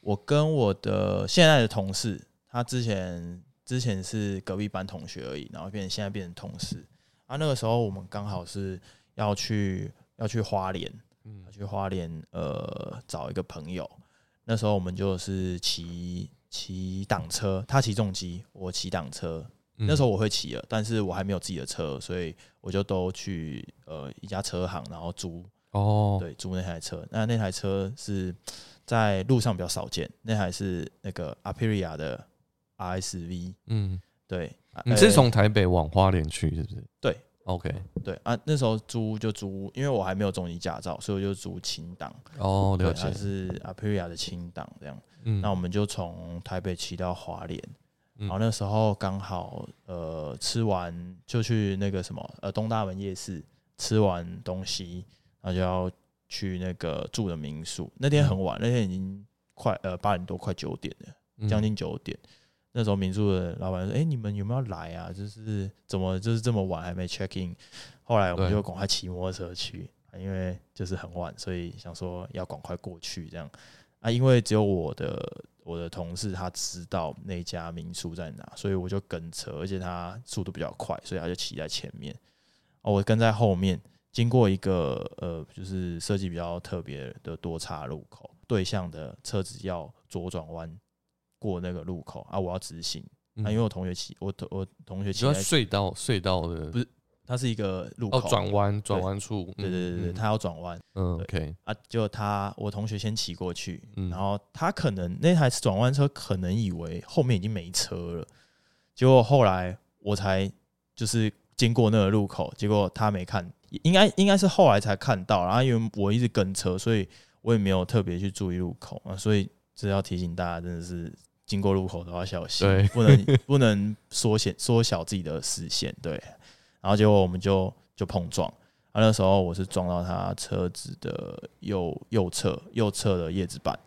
我跟我的现在的同事，他之前之前是隔壁班同学而已，然后变成现在变成同事。啊，那个时候我们刚好是要去要去花莲，嗯去花莲呃找一个朋友。那时候我们就是骑骑挡车，他骑重机，我骑挡车。那时候我会骑了，但是我还没有自己的车，所以我就都去呃一家车行，然后租哦，对租那台车。那那台车是在路上比较少见，那台是那个 Aprilia 的 RSV。嗯对，你是呃从台北往花莲去是不是？对，OK，对啊，那时候租就租，因为我还没有中级驾照，所以我就租轻档，哦，对，了解，它是 Aprilia 的轻档这样。嗯。那我们就从台北骑到花莲，嗯。然后那时候刚好呃吃完就去那个什么呃东大门夜市吃完东西，然后就要去那个住的民宿。那天很晚，那天已经快呃八点多快九点了，嗯。将近九点。那时候民宿的老板说：“哎、你们有没有来啊？就是怎么就是这么晚还没 check in？” 后来我们就赶快骑摩托车去，因为就是很晚，所以想说要赶快过去这样啊。因为只有我的我的同事他知道那家民宿在哪，所以我就跟车，而且他速度比较快，所以他就骑在前面，哦，我跟在后面。经过一个呃，就是设计比较特别的多岔路口，对向的车子要左转弯过那个路口啊，我要直行。嗯。啊，因为我同学骑，我同我同学骑就在，隧道隧道的不是它是一个路口，哦，转弯转弯处，对对对他要转弯。嗯，OK，啊，就他我同学先骑过去，嗯。然后他可能那台转弯车可能以为后面已经没车了，结果后来我才就是经过那个路口，结果他没看，应该应该是后来才看到，然后因为我一直跟车，所以我也没有特别去注意路口啊，所以这要提醒大家，真的是经过路口都要小心，对。不能 不能缩小缩小自己的视线，对，然后结果我们就就碰撞。啊，那时候我是撞到他车子的右右侧右侧的叶子板，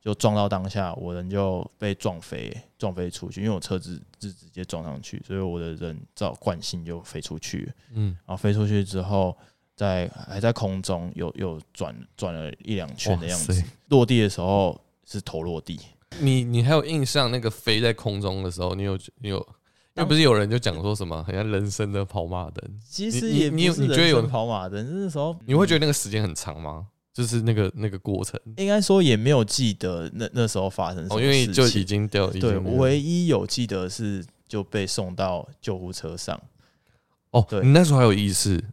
就撞到当下，我人就被撞飞，撞飞出去，因为我车子是直接撞上去，所以我的人照惯性就飞出去。嗯，然后飞出去之后，在还在空中又又转转了一两圈的样子，落地的时候是头落地，你你还有印象那个飞在空中的时候，你有你有，又不是有人就讲说什么很像人生的跑马灯，其实也你有你觉得有人跑马灯，那时候你会觉得那个时间很长吗？就是那个那个过程，应该说也没有记得那那时候发生什哦，么因为就已经掉，已对，唯一有记得是就被送到救护车上。哦，对。你那时候还有意识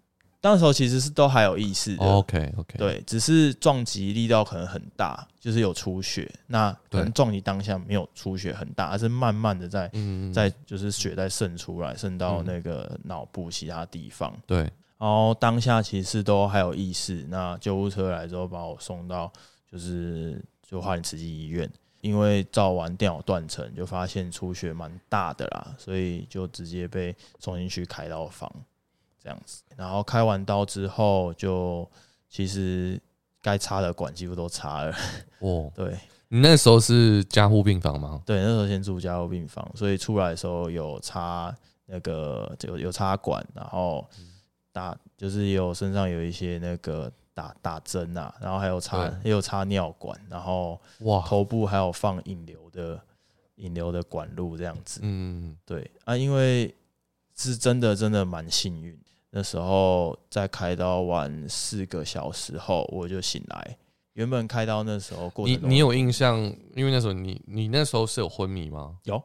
那时候其实是都还有意识的，，OK OK，，对，只是撞击力道可能很大，就是有出血。那可能撞击当下没有出血很大，而是慢慢的在嗯，在就是血在渗出来，渗到嗯。那个脑部其他地方。对，然后当下其实都还有意识，那救护车来之后把我送到就是就花莲慈济医院，因为照完电脑断层就发现出血蛮大的啦，所以就直接被送进去开刀房这样子。然后开完刀之后，就其实该插的管几乎都插了，哦，对。你那时候是加护病房吗？对，那时候先住加护病房，所以出来的时候有插那个有有插管，然后打就是有身上有一些那个打打针啊，然后还有插也有插尿管，然后哇，头部还有放引流的引流的管路这样子。嗯，对。啊，因为是真的真的蛮幸运，那时候在开刀完四个小时后我就醒来。原本开刀那时候过你你有印象？因为那时候你你那时候是有昏迷吗？有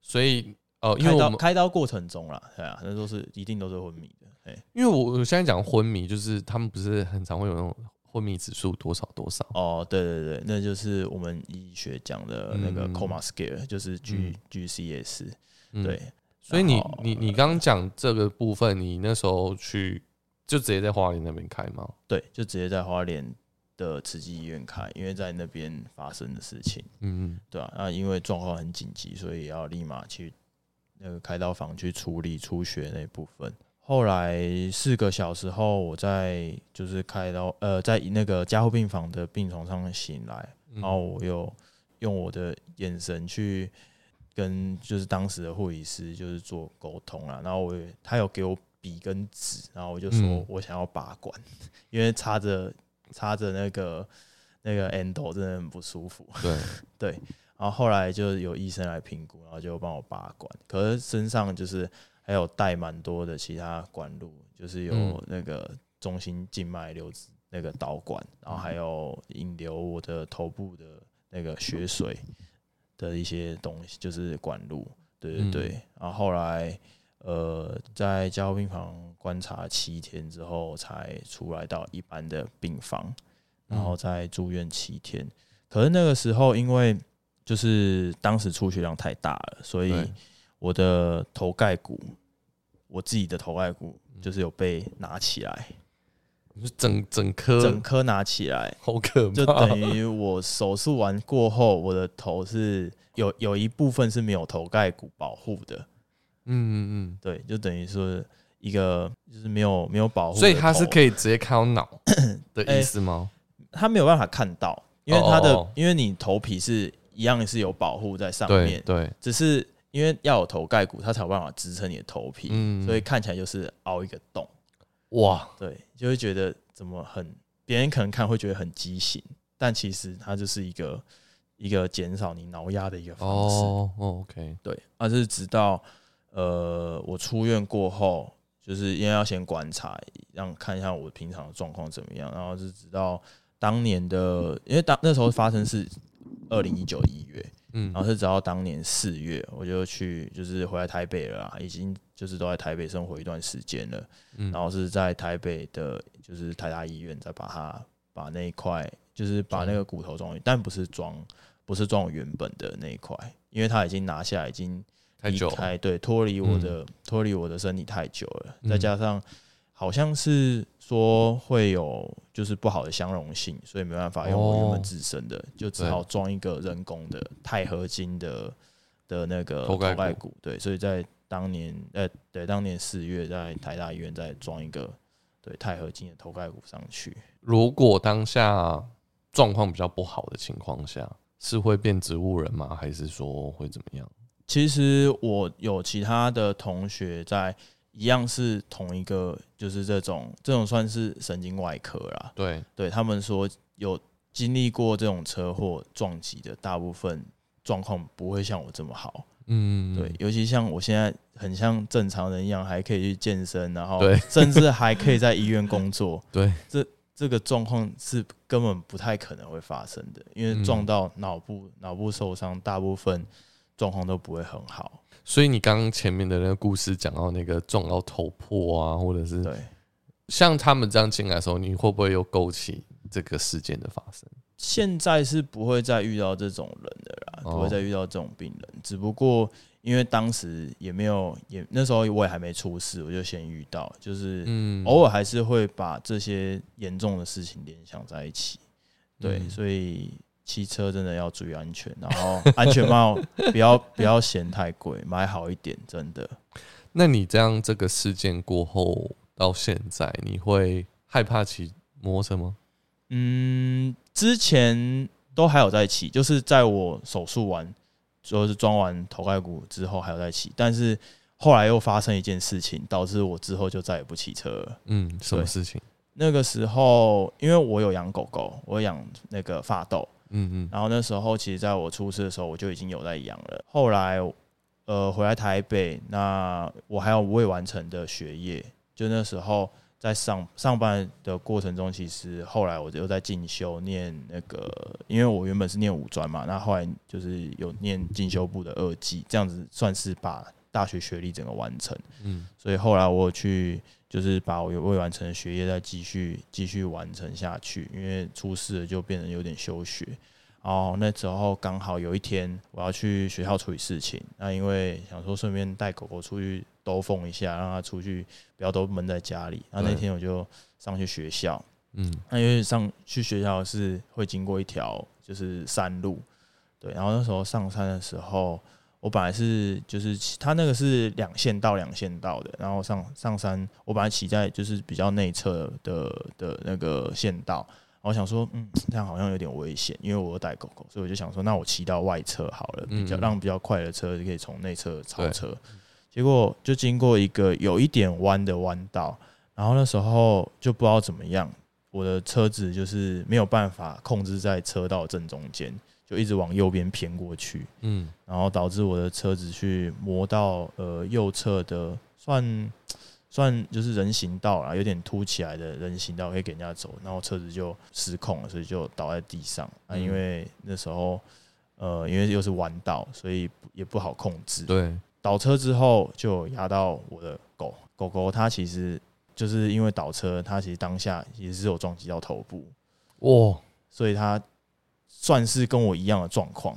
所以哦，因为我们开刀过程中啦，对啊，那都是一定都是昏迷的，哎，因为我我现在讲昏迷，就是他们不是很常会有那种昏迷指数多少多少，哦，对对对，那就是我们医学讲的那个嗯 coma scale，就是 G 嗯 GCS，嗯对，所以你你你刚刚讲这个部分，你那时候去就直接在花莲那边开吗？对，就直接在花莲的慈济医院开，因为在那边发生的事情，嗯，对啊，那因为状况很紧急，所以要立马去那个开刀房去处理出血那部分。后来四个小时后，我在就是开刀，呃，在那个加护病房的病床上醒来，嗯然后我又用我的眼神去跟就是当时的护理师就是做沟通啦，然后我也他有给我笔跟纸，然后我就说嗯。我想要拔管，因为插着插着那个那个 endo 真的很不舒服，对，对，然后后来就有医生来评估，然后就帮我拔管，可是身上就是还有带蛮多的其他管路，就是有嗯。那个中心静脉瘤子那个导管，然后还有引流我的头部的那个血水的一些东西，就是管路，对对对。然后后来呃，在加护病房观察七天之后，才出来到一般的病房，然后再住院七天。可是那个时候，因为就是当时出血量太大了，所以我的头盖骨，我自己的头盖骨就是有被拿起来，整整颗整颗拿起来，好可怕，就等于我手术完过后，我的头是有有一部分是没有头盖骨保护的，嗯嗯嗯。对，就等于说一个就是没有没有保护所以他是可以直接看到脑 的哎意思吗？他没有办法看到，因为他的哦哦哦。因为你头皮是一样是有保护在上面，对对，只是因为要有头盖骨，它才有办法支撑你的头皮，嗯。所以看起来就是凹一个洞，哇，对，就会觉得怎么很别人可能看会觉得很畸形，但其实它就是一个一个减少你挠压的一个方式。哦哦，OK，对，而、是直到呃我出院过后，就是因为要先观察，让看一下我平常的状况怎么样，然后是直到当年的，因为当那时候发生是二零一九一月，嗯。然后是直到当年四月，我就去就是回来台北了啊，已经就是都在台北生活一段时间了，嗯。然后是在台北的，就是台大医院再把它把那一块，就是把那个骨头装，但不是装不是装我原本的那一块，因为他已经拿下来，已经离太久对，脱离我的脱离我的身体太久了，嗯。再加上好像是说会有就是不好的相容性，所以没办法用我原哦本自身的，就只好装一个人工的钛合金的的那个头盖骨，对，所以在当年呃对当年四月在台大医院再装一个对钛合金的头盖骨上去，如果当下状况比较不好的情况下，是会变植物人吗？还是说会怎么样？其实我有其他的同学在，一样是同一个，就是这种这种算是神经外科啦。对，对他们说，有经历过这种车祸撞击的，大部分状况不会像我这么好。嗯，对，尤其像我现在很像正常人一样，还可以去健身，然后对 甚至还可以在医院工作。对，这这个状况是根本不太可能会发生的，因为嗯撞到脑部，脑部受伤，大部分状况都不会很好。所以你刚刚前面的那个故事讲到那个撞到头破啊，或者是对，像他们这样进来的时候，你会不会又勾起这个事件的发生？现在是不会再遇到这种人的不会再遇到这种病人。只不过因为当时也没有，也那时候我也还没出事，我就先遇到，就是嗯偶尔还是会把这些严重的事情联想在一起。对，嗯所以骑车真的要注意安全，然后安全帽不要不要嫌太贵，买好一点，真的。那你这样这个事件过后到现在，你会害怕骑摩托车吗？嗯，之前都还有在起，就是在我手术完，就是装完头盖骨之后还有在起，但是后来又发生一件事情，导致我之后就再也不骑车了。嗯，什么事情？那个时候，因为我有养狗狗，我养那个发豆，嗯嗯然后那时候其实在我出事的时候，我就已经有在养了。后来，呃，回来台北，那我还有未完成的学业，就那时候在上上班的过程中，其实后来我又在进修念那个，因为我原本是念五专嘛，那后来就是有念进修部的二技，这样子算是把大学学历整个完成。嗯所以后来我去就是把我未完成的学业再继续继续完成下去，因为出事了就变得有点休学。然后那时候刚好有一天我要去学校处理事情，那因为想说顺便带狗狗出去兜风一下，让他出去不要都闷在家里。然后那天我就上去学校，嗯。那因为上去学校是会经过一条就是山路，对，然后那时候上山的时候，我本来是就是骑它那个是两线道两线道的，然后上上山，我本来骑在就是比较内侧的的那个线道，然后我想说，嗯，这样好像有点危险，因为我有带狗狗，所以我就想说，那我骑到外侧好了，比较嗯。让比较快的车可以从内侧超车。结果就经过一个有一点弯的弯道，然后那时候就不知道怎么样，我的车子就是没有办法控制在车道正中间，就一直往右边偏过去，嗯然后导致我的车子去磨到呃右侧的算算就是人行道啦，有点凸起来的人行道可以给人家走，然后车子就失控了，所以就倒在地上啊。嗯因为那时候呃因为又是弯道，所以也不好控制。对，倒车之后就压到我的狗狗狗，它其实就是因为倒车，它其实当下也是有撞击到头部，哇，所以它算是跟我一样的状况。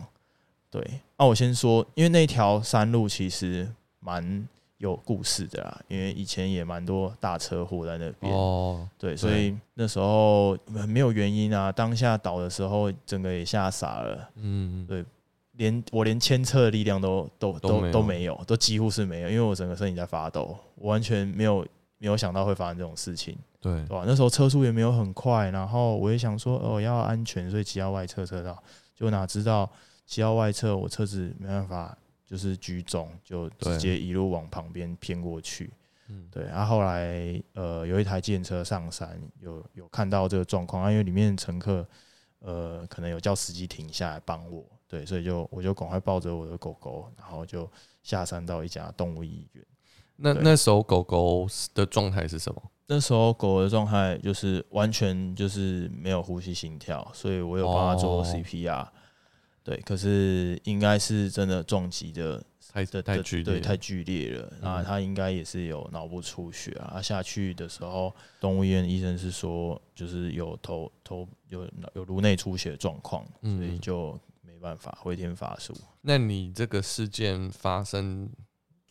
对，啊，我先说，因为那条山路其实蛮有故事的啦，因为以前也蛮多大车祸在那边。哦，对，所以那时候没有原因啊。当下倒的时候，整个也吓傻了，嗯，对连我连牵车的力量都都都都没有都几乎是没有，因为我整个身体在发抖，我完全没有没有想到会发生这种事情，对对，吧？那时候车速也没有很快，然后我也想说哦要安全，所以骑到外侧车道，就哪知道骑到外侧，我车子没办法就是居中，就直接一路往旁边偏过去。嗯，对，然、后后来呃有一台电车上山，有有看到这个状况，啊因为里面乘客呃可能有叫司机停下来帮我，对，所以就我就赶快抱着我的狗狗，然后就下山到一家动物医院。那那时候狗狗的状态是什么？那时候狗的状态就是完全就是没有呼吸心跳，所以我有帮它做哦 CPR、对，可是应该是真的撞击的太的的太剧烈，对，太剧烈了。那嗯他应该也是有脑部出血啊。他下去的时候，动物医院医生是说，就是有头头有有颅内出血的状况，所以嗯就没办法回天乏术。那你这个事件发生，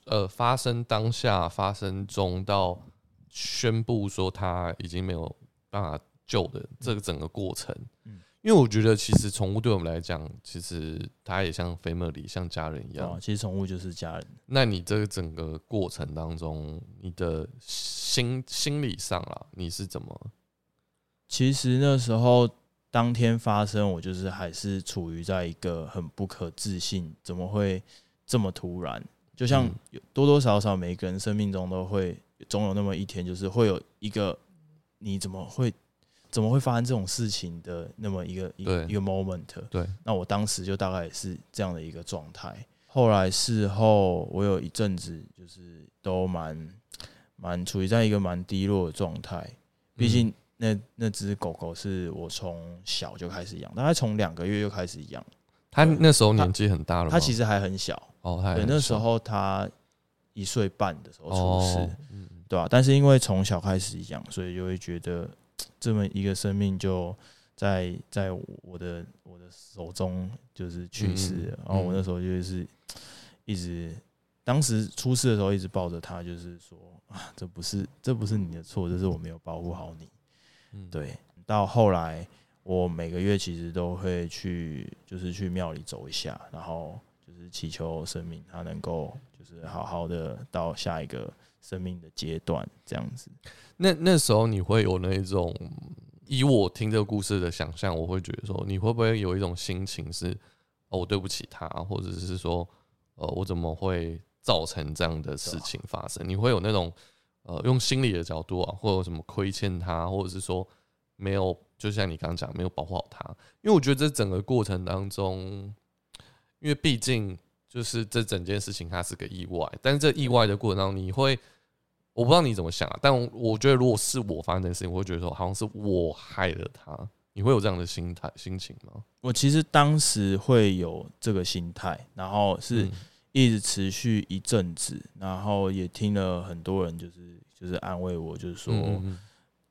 呃，发生当下、发生中到宣布说他已经没有办法救的这个整个过程，嗯因为我觉得其实宠物对我们来讲，其实它也像 family，像家人一样。啊，其实宠物就是家人。那你这个整个过程当中，你的心心理上啊，你是怎么？其实那时候当天发生，我就是还是处于在一个很不可置信，怎么会这么突然？就像多多少少每个人生命中都会总有那么一天，就是会有一个你怎么会怎么会发生这种事情的那么一个一个一个 moment。对，那我当时就大概也是这样的一个状态。后来事后，我有一阵子就是都蛮蛮处于在一个蛮低落的状态，毕竟那那只狗狗是我从小就开始养，大概从两个月就开始养，它那时候年纪很大了，它其实还很小，哦，对，那时候它一岁半的时候出世，哦，嗯对吧、但是因为从小开始养，所以就会觉得这么一个生命就在在我的我的手中就是去世了。嗯然后我那时候就是一直，当时出事的时候一直抱着它，就是说啊，这不是这不是你的错，这是我没有保护好你。嗯，对，到后来我每个月其实都会去，就是去庙里走一下，然后就是祈求生命他能够就是好好的到下一个生命的阶段，这样子。那那时候你会有那一种，以我听这个故事的想象，我会觉得说，你会不会有一种心情是，哦，我对不起他，或者是说，呃，我怎么会造成这样的事情发生？你会有那种，呃，用心理的角度啊，或者什么亏欠他，或者是说没有，就像你刚刚讲，没有保护好他。因为我觉得这整个过程当中，因为毕竟就是这整件事情它是个意外，但是这意外的过程当中，你会。我不知道你怎么想啊，但我觉得如果是我发生这件事情，我会觉得说好像是我害了他。你会有这样的心态心情吗？我其实当时会有这个心态，然后是嗯一直持续一阵子，然后也听了很多人就是就是安慰我，就是说。嗯嗯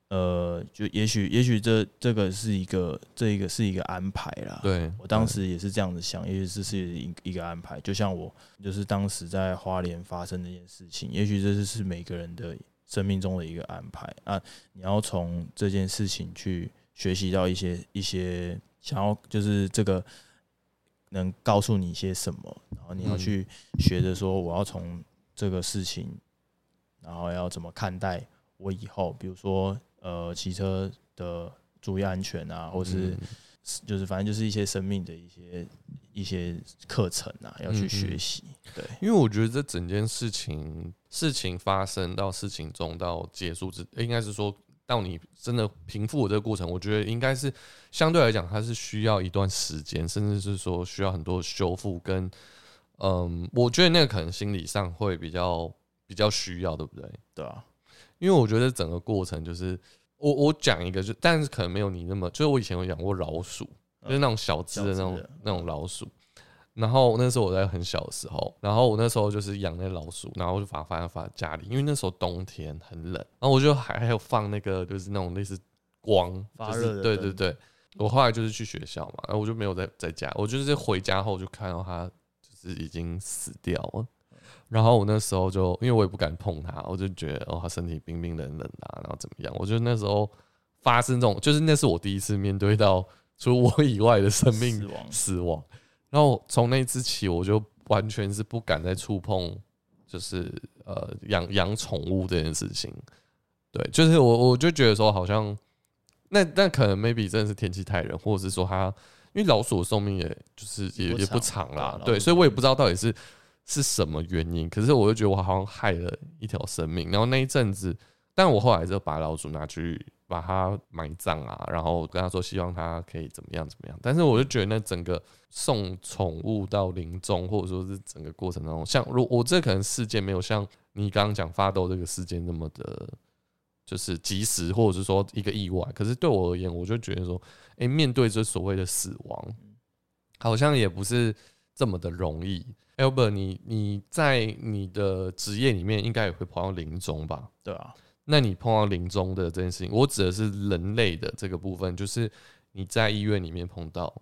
呃，就也许也许这这个是一个这一个是一个安排啦。对，我当时也是这样子想，也许这是一一个安排。就像我就是当时在花莲发生这件事情，也许这是每个人的生命中的一个安排啊。你要从这件事情去学习到一些一些想要就是这个能告诉你一些什么，然后你要嗯。去学着说我要从这个事情，然后要怎么看待我以后，比如说呃骑车的注意安全啊，或是嗯。就是反正就是一些生命的一些一些课程啊，要去学习。对，因为我觉得这整件事情，事情发生到事情中到结束之，应该是说到你真的平复的这个过程，我觉得应该是相对来讲，它是需要一段时间，甚至是说需要很多修复跟，嗯，我觉得那个可能心理上会比较比较需要，对不对？对啊，因为我觉得整个过程就是，我我讲一个就，但是可能没有你那么，就是我以前有养过老鼠，就是那种小只的那种的那种老鼠。然后那时候我在很小的时候，然后我那时候就是养那老鼠，然后我就把它放在放在家里，因为那时候冬天很冷，然后我就还还有放那个就是那种类似光就是发热对对对。我后来就是去学校嘛，然后我就没有在在家，我就是回家后就看到它就是已经死掉了。然后我那时候就因为我也不敢碰它，我就觉得哦，它身体冰冰冷冷的，然后怎么样？我觉得那时候发生这种，就是那是我第一次面对到除我以外的生命死亡死亡。然后从那一次起，我就完全是不敢再触碰，就是呃养养宠物这件事情。对，就是我我就觉得说，好像那那可能 maybe 真的是天气太冷，或者是说它因为老鼠的寿命也就是也不也不长长啦，对所以我也不知道到底是是什么原因。可是我就觉得我好像害了一条生命。然后那一阵子，但我后来就把老鼠拿去把它埋葬啊，然后跟他说希望它可以怎么样怎么样。但是我就觉得那整个送宠物到临终，或者说是整个过程当中，像如我这可能事件没有像你刚刚讲发豆这个事件那么的。就是及时，或者是说一个意外，可是对我而言，我就觉得说，诶，面对这所谓的死亡，好像也不是这么的容易。Albert，你你在你的职业里面应该也会碰到临终吧？对啊，那你碰到临终的这件事情，我指的是人类的这个部分，就是你在医院里面碰到，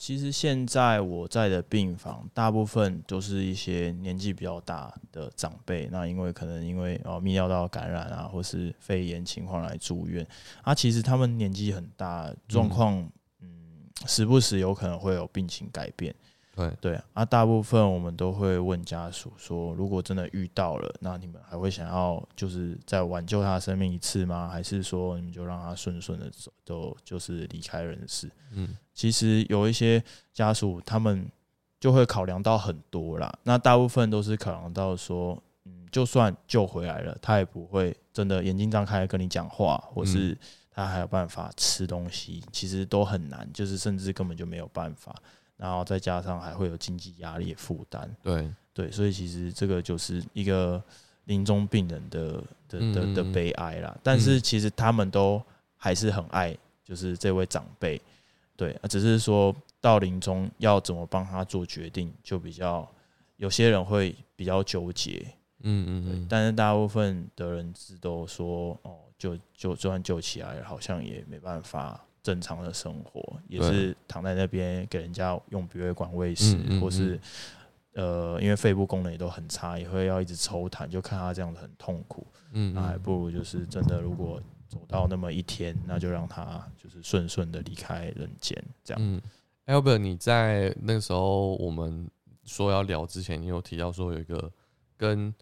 其实现在我在的病房，大部分都是一些年纪比较大的长辈。那因为可能因为哦泌尿道感染啊，或是肺炎情况来住院啊，其实他们年纪很大，状况嗯时不时有可能会有病情改变。对，对啊，大部分我们都会问家属说，如果真的遇到了，那你们还会想要就是再挽救他的生命一次吗？还是说你们就让他顺顺的走，都就是离开人世？嗯其实有一些家属他们就会考量到很多啦，那大部分都是考量到说，嗯，就算救回来了，他也不会真的眼睛张开跟你讲话，或是他还有办法吃东西，其实都很难，就是甚至根本就没有办法。然后再加上还会有经济压力的负担，对，对，所以其实这个就是一个临终病人的的的的嗯悲哀啦。但是其实他们都还是很爱，就是这位长辈，对，只是说到临终要怎么帮他做决定，就比较有些人会比较纠结，嗯嗯嗯，但是大部分的人是都说，哦，就就就算救起来了，好像也没办法正常的生活，也是躺在那边给人家用鼻胃管喂食，嗯嗯或是呃，因为肺部功能也都很差，也会要一直抽痰，就看他这样子很痛苦，嗯那还不如就是真的，如果走到那么一天，那就让他就是顺顺的离开人间，这样。嗯，Albert，你在那个时候我们说要聊之前，你有提到说有一个跟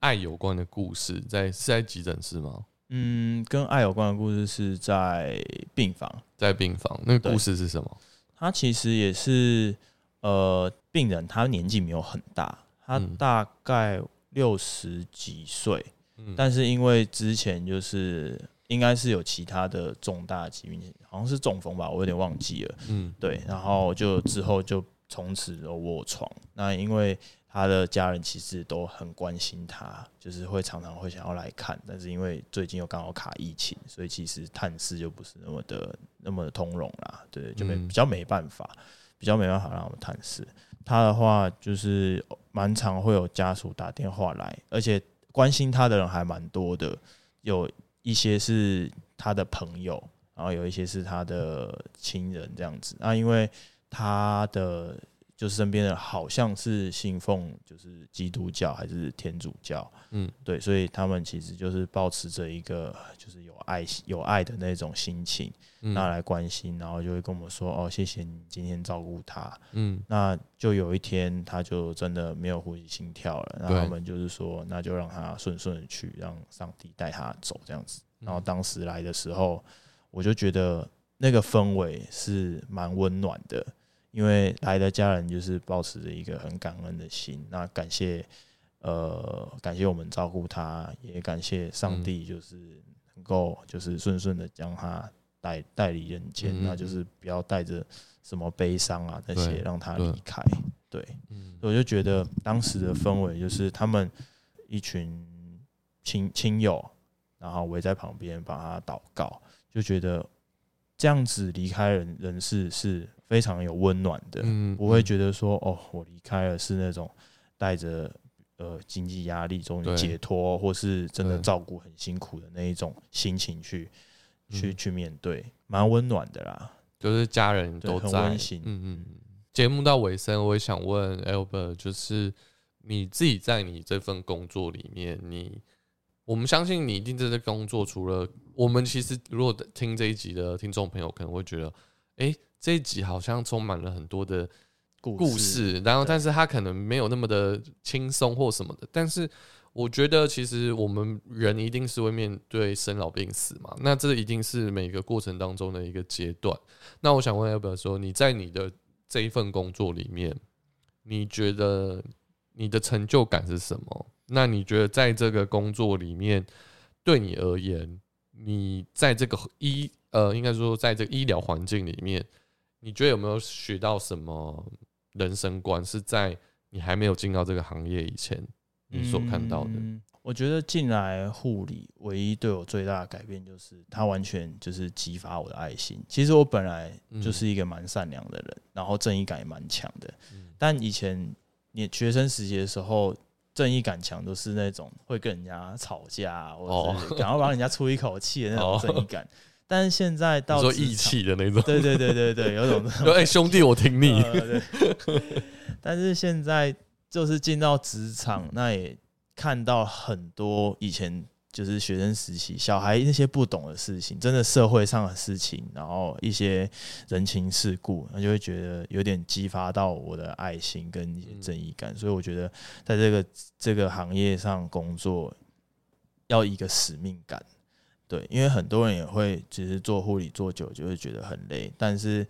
爱有关的故事，在是在急诊室吗？嗯，跟爱有关的故事是在病房，在病房，那个故事是什么？他其实也是呃，病人他年纪没有很大，他嗯大概六十几岁，嗯但是因为之前就是应该是有其他的重大疾病，好像是中风吧，我有点忘记了。嗯对，然后就之后就从此都卧床。那因为他的家人其实都很关心他，就是会常常会想要来看，但是因为最近又刚好卡疫情，所以其实探视就不是那么的那么的通融啦。对，就没嗯比较没办法，比较没办法让我们探视。他的话就是蛮常会有家属打电话来，而且关心他的人还蛮多的，有一些是他的朋友，然后有一些是他的亲人这样子。那因为他的就是身边的好像是信奉就是基督教还是天主教，嗯对，所以他们其实就是保持着一个就是有爱有爱的那种心情，嗯那来关心，然后就会跟我们说哦，谢谢你今天照顾他。嗯那就有一天他就真的没有呼吸心跳了，那对他们就是说，那就让他顺顺的去，让上帝带他走这样子。然后当时来的时候，我就觉得那个氛围是蛮温暖的，因为来的家人就是保持着一个很感恩的心，那感谢呃感谢我们照顾他，也感谢上帝，就是能够就是顺顺的将他带带离人间，嗯那就是不要带着什么悲伤啊那些让他离开。对，嗯。我就觉得当时的氛围就是他们一群亲亲友，然后围在旁边帮他祷告，就觉得这样子离开人人世是非常有温暖的，嗯不会觉得说哦，我离开了是那种带着呃经济压力终于解脱，或是真的照顾很辛苦的那一种心情去去嗯。去面对，蛮温暖的啦。就是家人都在，温馨。嗯嗯。嗯。节目到尾声，我也想问 Albert，就是你自己在你这份工作里面，你我们相信你一定在这工作，除了我们其实如果听这一集的听众朋友可能会觉得，哎、这一集好像充满了很多的故故事，然后但是他可能没有那么的轻松或什么的，但是我觉得其实我们人一定是会面对生老病死嘛，那这一定是每个过程当中的一个阶段。那我想问 Albert 说，你在你的这一份工作里面，你觉得你的成就感是什么？那你觉得在这个工作里面，对你而言，你在这个医呃，应该说在这个医疗环境里面，你觉得有没有学到什么人生观？是在你还没有进到这个行业以前，你所看到的？嗯我觉得进来护理，唯一对我最大的改变就是，它完全就是激发我的爱心。其实我本来就是一个蛮善良的人，然后正义感也蛮强的。嗯但以前你学生时期的时候，正义感强都是那种会跟人家吵架啊，或者是赶快帮人家出一口气的那种哦正义感。但是现在到说义气的那种，对对对对对，有种 说哎、兄弟，我挺你。但是现在就是进到职场，那也看到很多以前就是学生时期小孩那些不懂的事情，真的社会上的事情，然后一些人情世故，那就会觉得有点激发到我的爱心跟一些正义感。所以我觉得在这个这个行业上工作，要一个使命感。对，因为很多人也会，其实做护理做久就会觉得很累，但是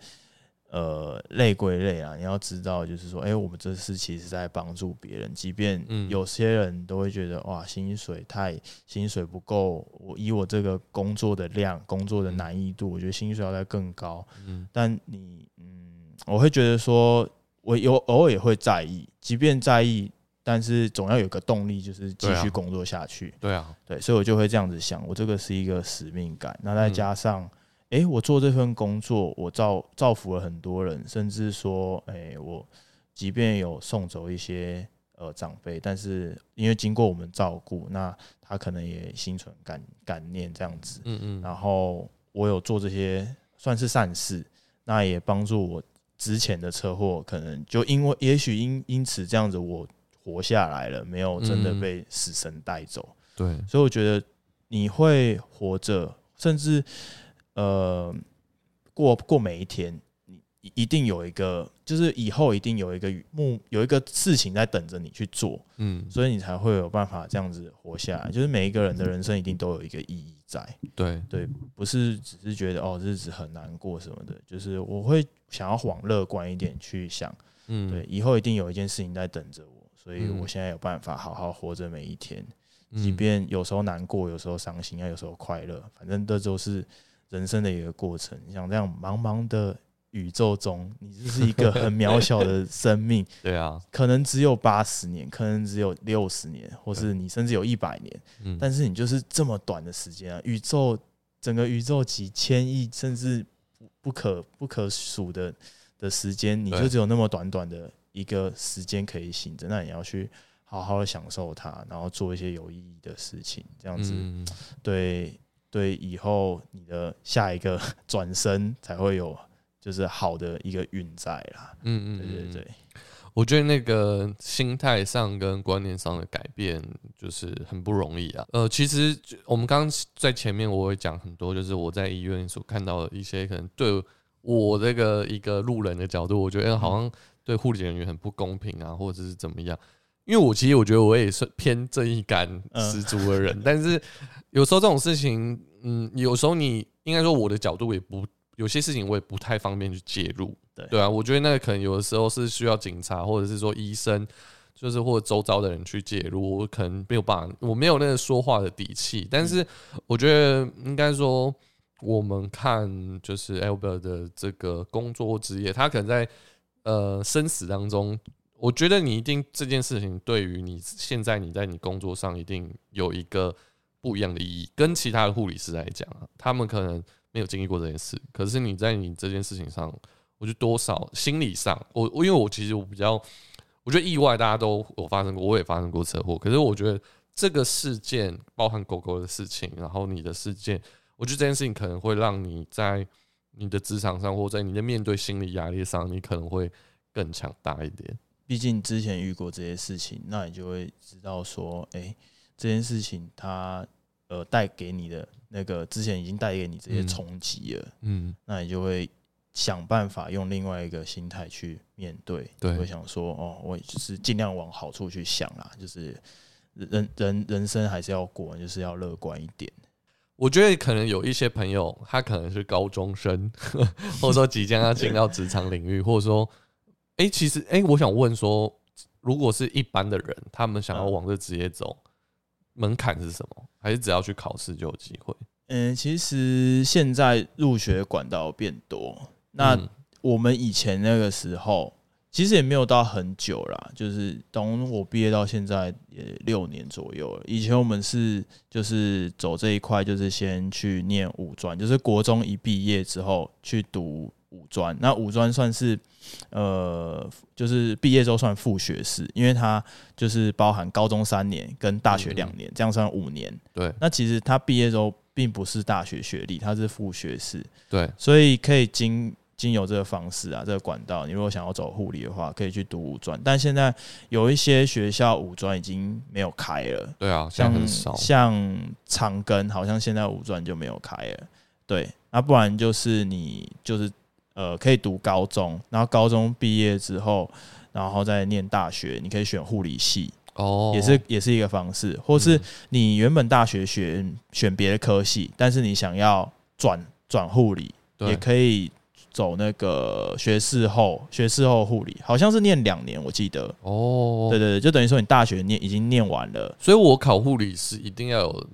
呃，累归累啊，你要知道，就是说，哎、我们这是其实在帮助别人，即便嗯有些人都会觉得，哇，薪水太薪水不够，我以我这个工作的量、工作的难易度，我觉得薪水要再更高。嗯但你，嗯，我会觉得说，我有偶尔也会在意，即便在意，但是总要有个动力，就是继续工作下去。对啊，对，所以我就会这样子想，我这个是一个使命感。那再嗯加上，诶，我做这份工作，我造造福了很多人，甚至说，诶，我即便有送走一些呃长辈，但是因为经过我们照顾，那他可能也心存感感念这样子。嗯嗯，然后我有做这些算是善事，那也帮助我之前的车祸，可能就因为也许因因此这样子，我活下来了，没有真的嗯。被死神带走。对，所以我觉得你会活着，甚至呃过过每一天，你一一定有一个，就是以后一定有一个目，有一个事情在等着你去做，嗯，所以你才会有办法这样子活下来。就是每一个人的人生一定都有一个意义在，对，对，不是只是觉得哦日子很难过什么的，就是我会想要往乐观一点去想，嗯，对，以后一定有一件事情在等着我，所以嗯我现在有办法好好活着每一天。嗯，即便有时候难过，有时候伤心，啊，有时候快乐，反正这都是人生的一个过程。像这样茫茫的宇宙中，你就是一个很渺小的 生命，对啊，可能只有八十年，可能只有六十年，或是你甚至有一百年，嗯，但是你就是这么短的时间啊！宇宙整个宇宙几千亿，甚至不不可不可数的的时间，你就只有那么短短的一个时间可以醒着，那你要去好好的享受它，然后做一些有意义的事情，这样子嗯，对对以后你的下一个 转身才会有就是好的一个运在啦。嗯嗯，对对嗯对，我觉得那个心态上跟观念上的改变就是很不容易啊。呃，其实我们刚刚在前面我会讲很多，就是我在医院所看到的一些可能对我这个一个路人的角度，我觉得好像对护理人员很不公平啊，或者是怎么样。因为我其实我觉得我也是偏正义感十足的人，但是有时候这种事情，嗯，有时候你应该说我的角度也不有些事情我也不太方便去介入。对对啊，我觉得那个可能有的时候是需要警察或者是说医生，就是或者周遭的人去介入，我可能没有办法，我没有那个说话的底气。但是我觉得应该说，我们看就是 Albert 的这个工作或职业，他可能在呃生死当中，我觉得你一定这件事情对于你现在你在你工作上一定有一个不一样的意义，跟其他的护理师来讲啊，他们可能没有经历过这件事，可是你在你这件事情上，我觉得多少心理上，我我因为我其实我比较，我觉得意外大家都有发生过，我也发生过车祸，可是我觉得这个事件包含狗狗的事情，然后你的事件，我觉得这件事情可能会让你在你的职场上，或在你的面对心理压力上，你可能会更强大一点。毕竟之前遇过这些事情，那你就会知道说，哎、这件事情它呃带给你的那个之前已经带给你这些嗯冲击了，嗯，那你就会想办法用另外一个心态去面对，对会想说，哦，我就是尽量往好处去想啦，就是人人人生还是要过，就是要乐观一点。我觉得可能有一些朋友，他可能是高中生，或者说即将要进到职场领域，或者说，哎、其实，哎、我想问说，如果是一般的人，他们想要嗯往这职业走，门槛是什么？还是只要去考试就有机会？嗯，其实现在入学管道变多，那嗯我们以前那个时候，其实也没有到很久啦，就是从我毕业到现在也六年左右了。以前我们是就是走这一块，就是先去念五专，就是国中一毕业之后去读五专。那五专算是呃，就是毕业之后算副学士，因为它就是包含高中三年跟大学两年，这样算五年。对那其实他毕业之后并不是大学学历，他是副学士，对，所以可以经经由这个方式啊，这个管道，你如果想要走护理的话，可以去读五专。但现在有一些学校五专已经没有开了，对啊，像很少。像长庚，好像现在五专就没有开了。对，那不然就是你就是呃可以读高中，然后高中毕业之后，然后再念大学，你可以选护理系。哦，也是也是一个方式，或是嗯你原本大学选选别的科系，但是你想要转转护理，也可以走那个学士后学士后护理，好像是念两年，我记得。哦，对对对，就等于说你大学念已经念完了，所以我考护理是一定要有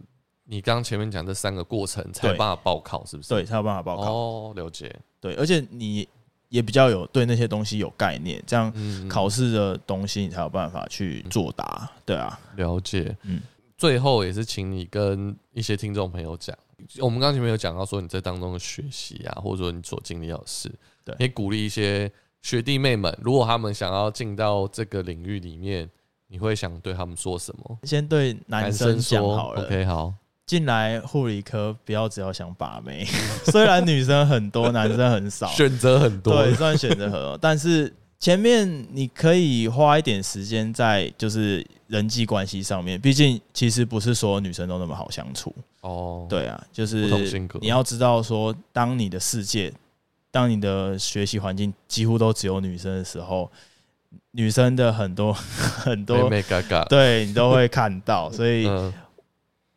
你刚刚前面讲这三个过程才有办法报考，是不是？对，才有办法报考。哦，了解。对，而且你也比较有对那些东西有概念，这样嗯，考试的东西你才有办法去作答。对啊，了解。嗯最后也是请你跟一些听众朋友讲，我们刚前面有讲到说你在当中的学习啊，或者说你所经历到的事，对可以鼓励一些学弟妹们，如果他们想要进到这个领域里面，你会想对他们说什么？先对男生讲说好了。，OK，好，进来护理科，不要只要想把妹，虽然女生很多，男生很少，选择很多，对，虽然选择很多，但是前面你可以花一点时间在就是人际关系上面，毕竟其实不是所有女生都那么好相处。哦，对啊，就是你要知道说，当你的世界，当你的学习环境几乎都只有女生的时候，女生的很多 很多，妹嘎嘎，对你都会看到，所以嗯，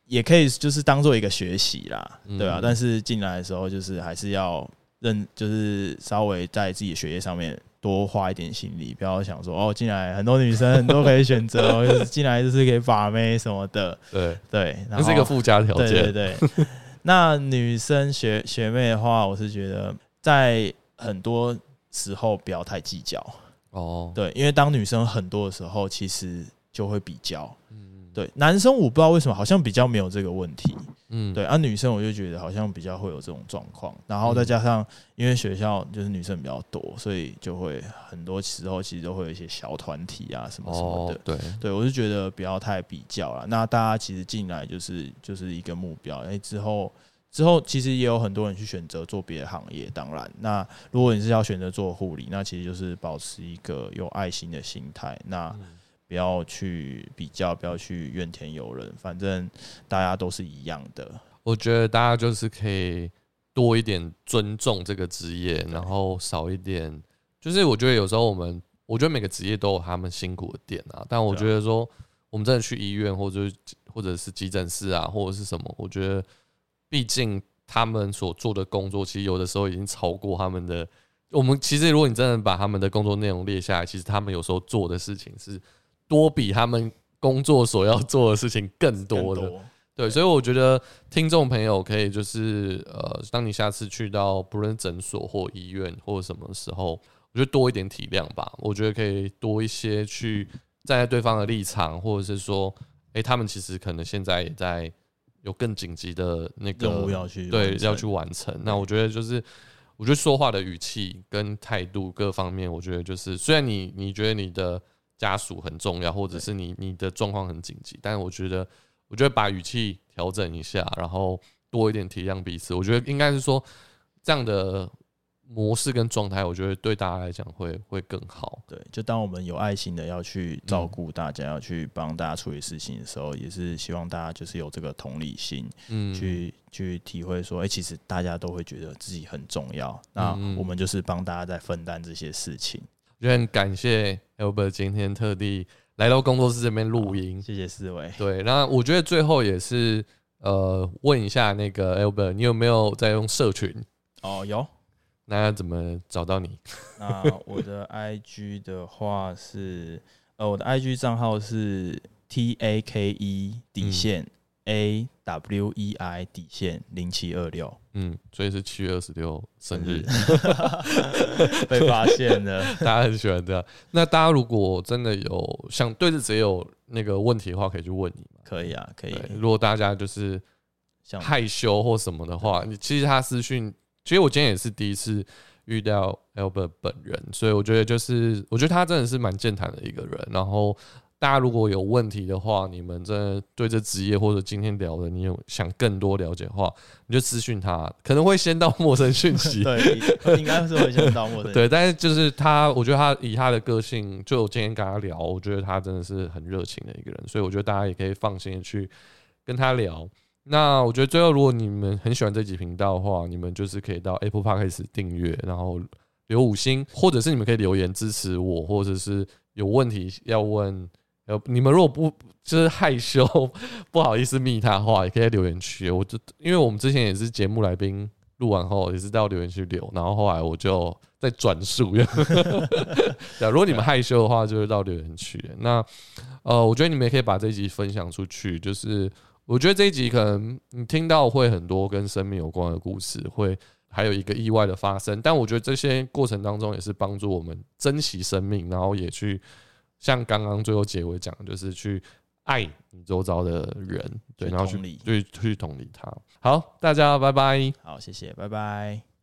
也可以就是当做一个学习啦，嗯。对啊。但是进来的时候，就是还是要认，就是稍微在自己的学业上面多花一点心力，不要想说哦，进来很多女生 很多可以选择，哦，就是进来就是可以把妹什么的，对，对。那是一个附加条对对件，对。那女生学学妹的话，我是觉得在很多时候不要太计较，哦，对，因为当女生很多的时候，其实就会比较。嗯，对，男生我不知道为什么好像比较没有这个问题，嗯，对，啊，女生我就觉得好像比较会有这种状况，然后再加上因为学校就是女生比较多，所以就会很多时候其实都会有一些小团体啊什么什么的。，哦对，对，我就觉得不要太比较了。那大家其实进来就是就是一个目标，哎、之后之后其实也有很多人去选择做别的行业。当然，那如果你是要选择做护理，那其实就是保持一个有爱心的心态，那嗯不要去比较，不要去怨天尤人，反正大家都是一样的。我觉得大家就是可以多一点尊重这个职业，然后少一点，就是我觉得有时候我们，我觉得每个职业都有他们辛苦的点啊，但我觉得说我们真的去医院或者或者是急诊室啊，或者是什么，我觉得毕竟他们所做的工作，其实有的时候已经超过他们的。我们其实，如果你真的把他们的工作内容列下来，其实他们有时候做的事情是多比他们工作所要做的事情更多的。多对，所以我觉得听众朋友可以就是呃，当你下次去到不论诊所或医院或什么时候，我觉得多一点体谅吧。我觉得可以多一些去站在对方的立场，或者是说，诶，他们其实可能现在也在有更紧急的那个任务要去对要去完成。那我觉得就是。我觉得说话的语气跟态度各方面，我觉得就是虽然你你觉得你的家属很重要，或者是你你的状况很紧急，但是我觉得我觉得把语气调整一下，然后多一点体谅彼此。我觉得应该是说这样的模式跟状态，我觉得对大家来讲会会更好。对，就当我们有爱心的要去照顾大家，要去帮大家处理事情的时候，也是希望大家就是有这个同理心，嗯，去去体会说，哎、其实大家都会觉得自己很重要，那我们就是帮大家在分担这些事情。我觉得很感谢 Albert 今天特地来到工作室这边录音。谢谢四位。对，那我觉得最后也是呃问一下那个 Albert，你有没有在用社群？哦，有。那要怎么找到你？那我的 IG 的话是，呃，我的 IG 账号是 T A K E 底线、A W E I 底线零七二六，嗯，所以是七月二十六生日，被发现了。大家很喜欢这样。那大家如果真的有想对这只有那个问题的话，可以去问你嘛。可以啊，可以，。如果大家就是想害羞或什么的话，你其实他私讯，其实我今天也是第一次遇到 Albert 本人，所以我觉得就是，我觉得他真的是蛮健谈的一个人。然后大家如果有问题的话，你们真的对这职业或者今天聊的，你有想更多了解的话，你就私讯他，可能会先到陌生讯息。对，应该是会先到陌生。对，但是就是他，我觉得他以他的个性，就我今天跟他聊，我觉得他真的是很热情的一个人，所以我觉得大家也可以放心的去跟他聊。那我觉得最后，如果你们很喜欢这集频道的话，你们就是可以到 Apple Podcast 订阅，然后留五星，或者是你们可以留言支持我，或者是有问题要问，呃，你们如果不就是害羞 不好意思密他的话，也可以在留言区。我就因为我们之前也是节目来宾录完后也是到留言区留，然后后来我就再转述。对啊，如果你们害羞的话，就是到留言区。那呃，我觉得你们也可以把这一集分享出去。就是我觉得这一集可能你听到会很多跟生命有关的故事，会还有一个意外的发生。但我觉得这些过程当中也是帮助我们珍惜生命，然后也去像刚刚最后结尾讲的，就是去爱你周遭的人，对，然后去去去同理他。好，大家拜拜。好，谢谢，拜拜。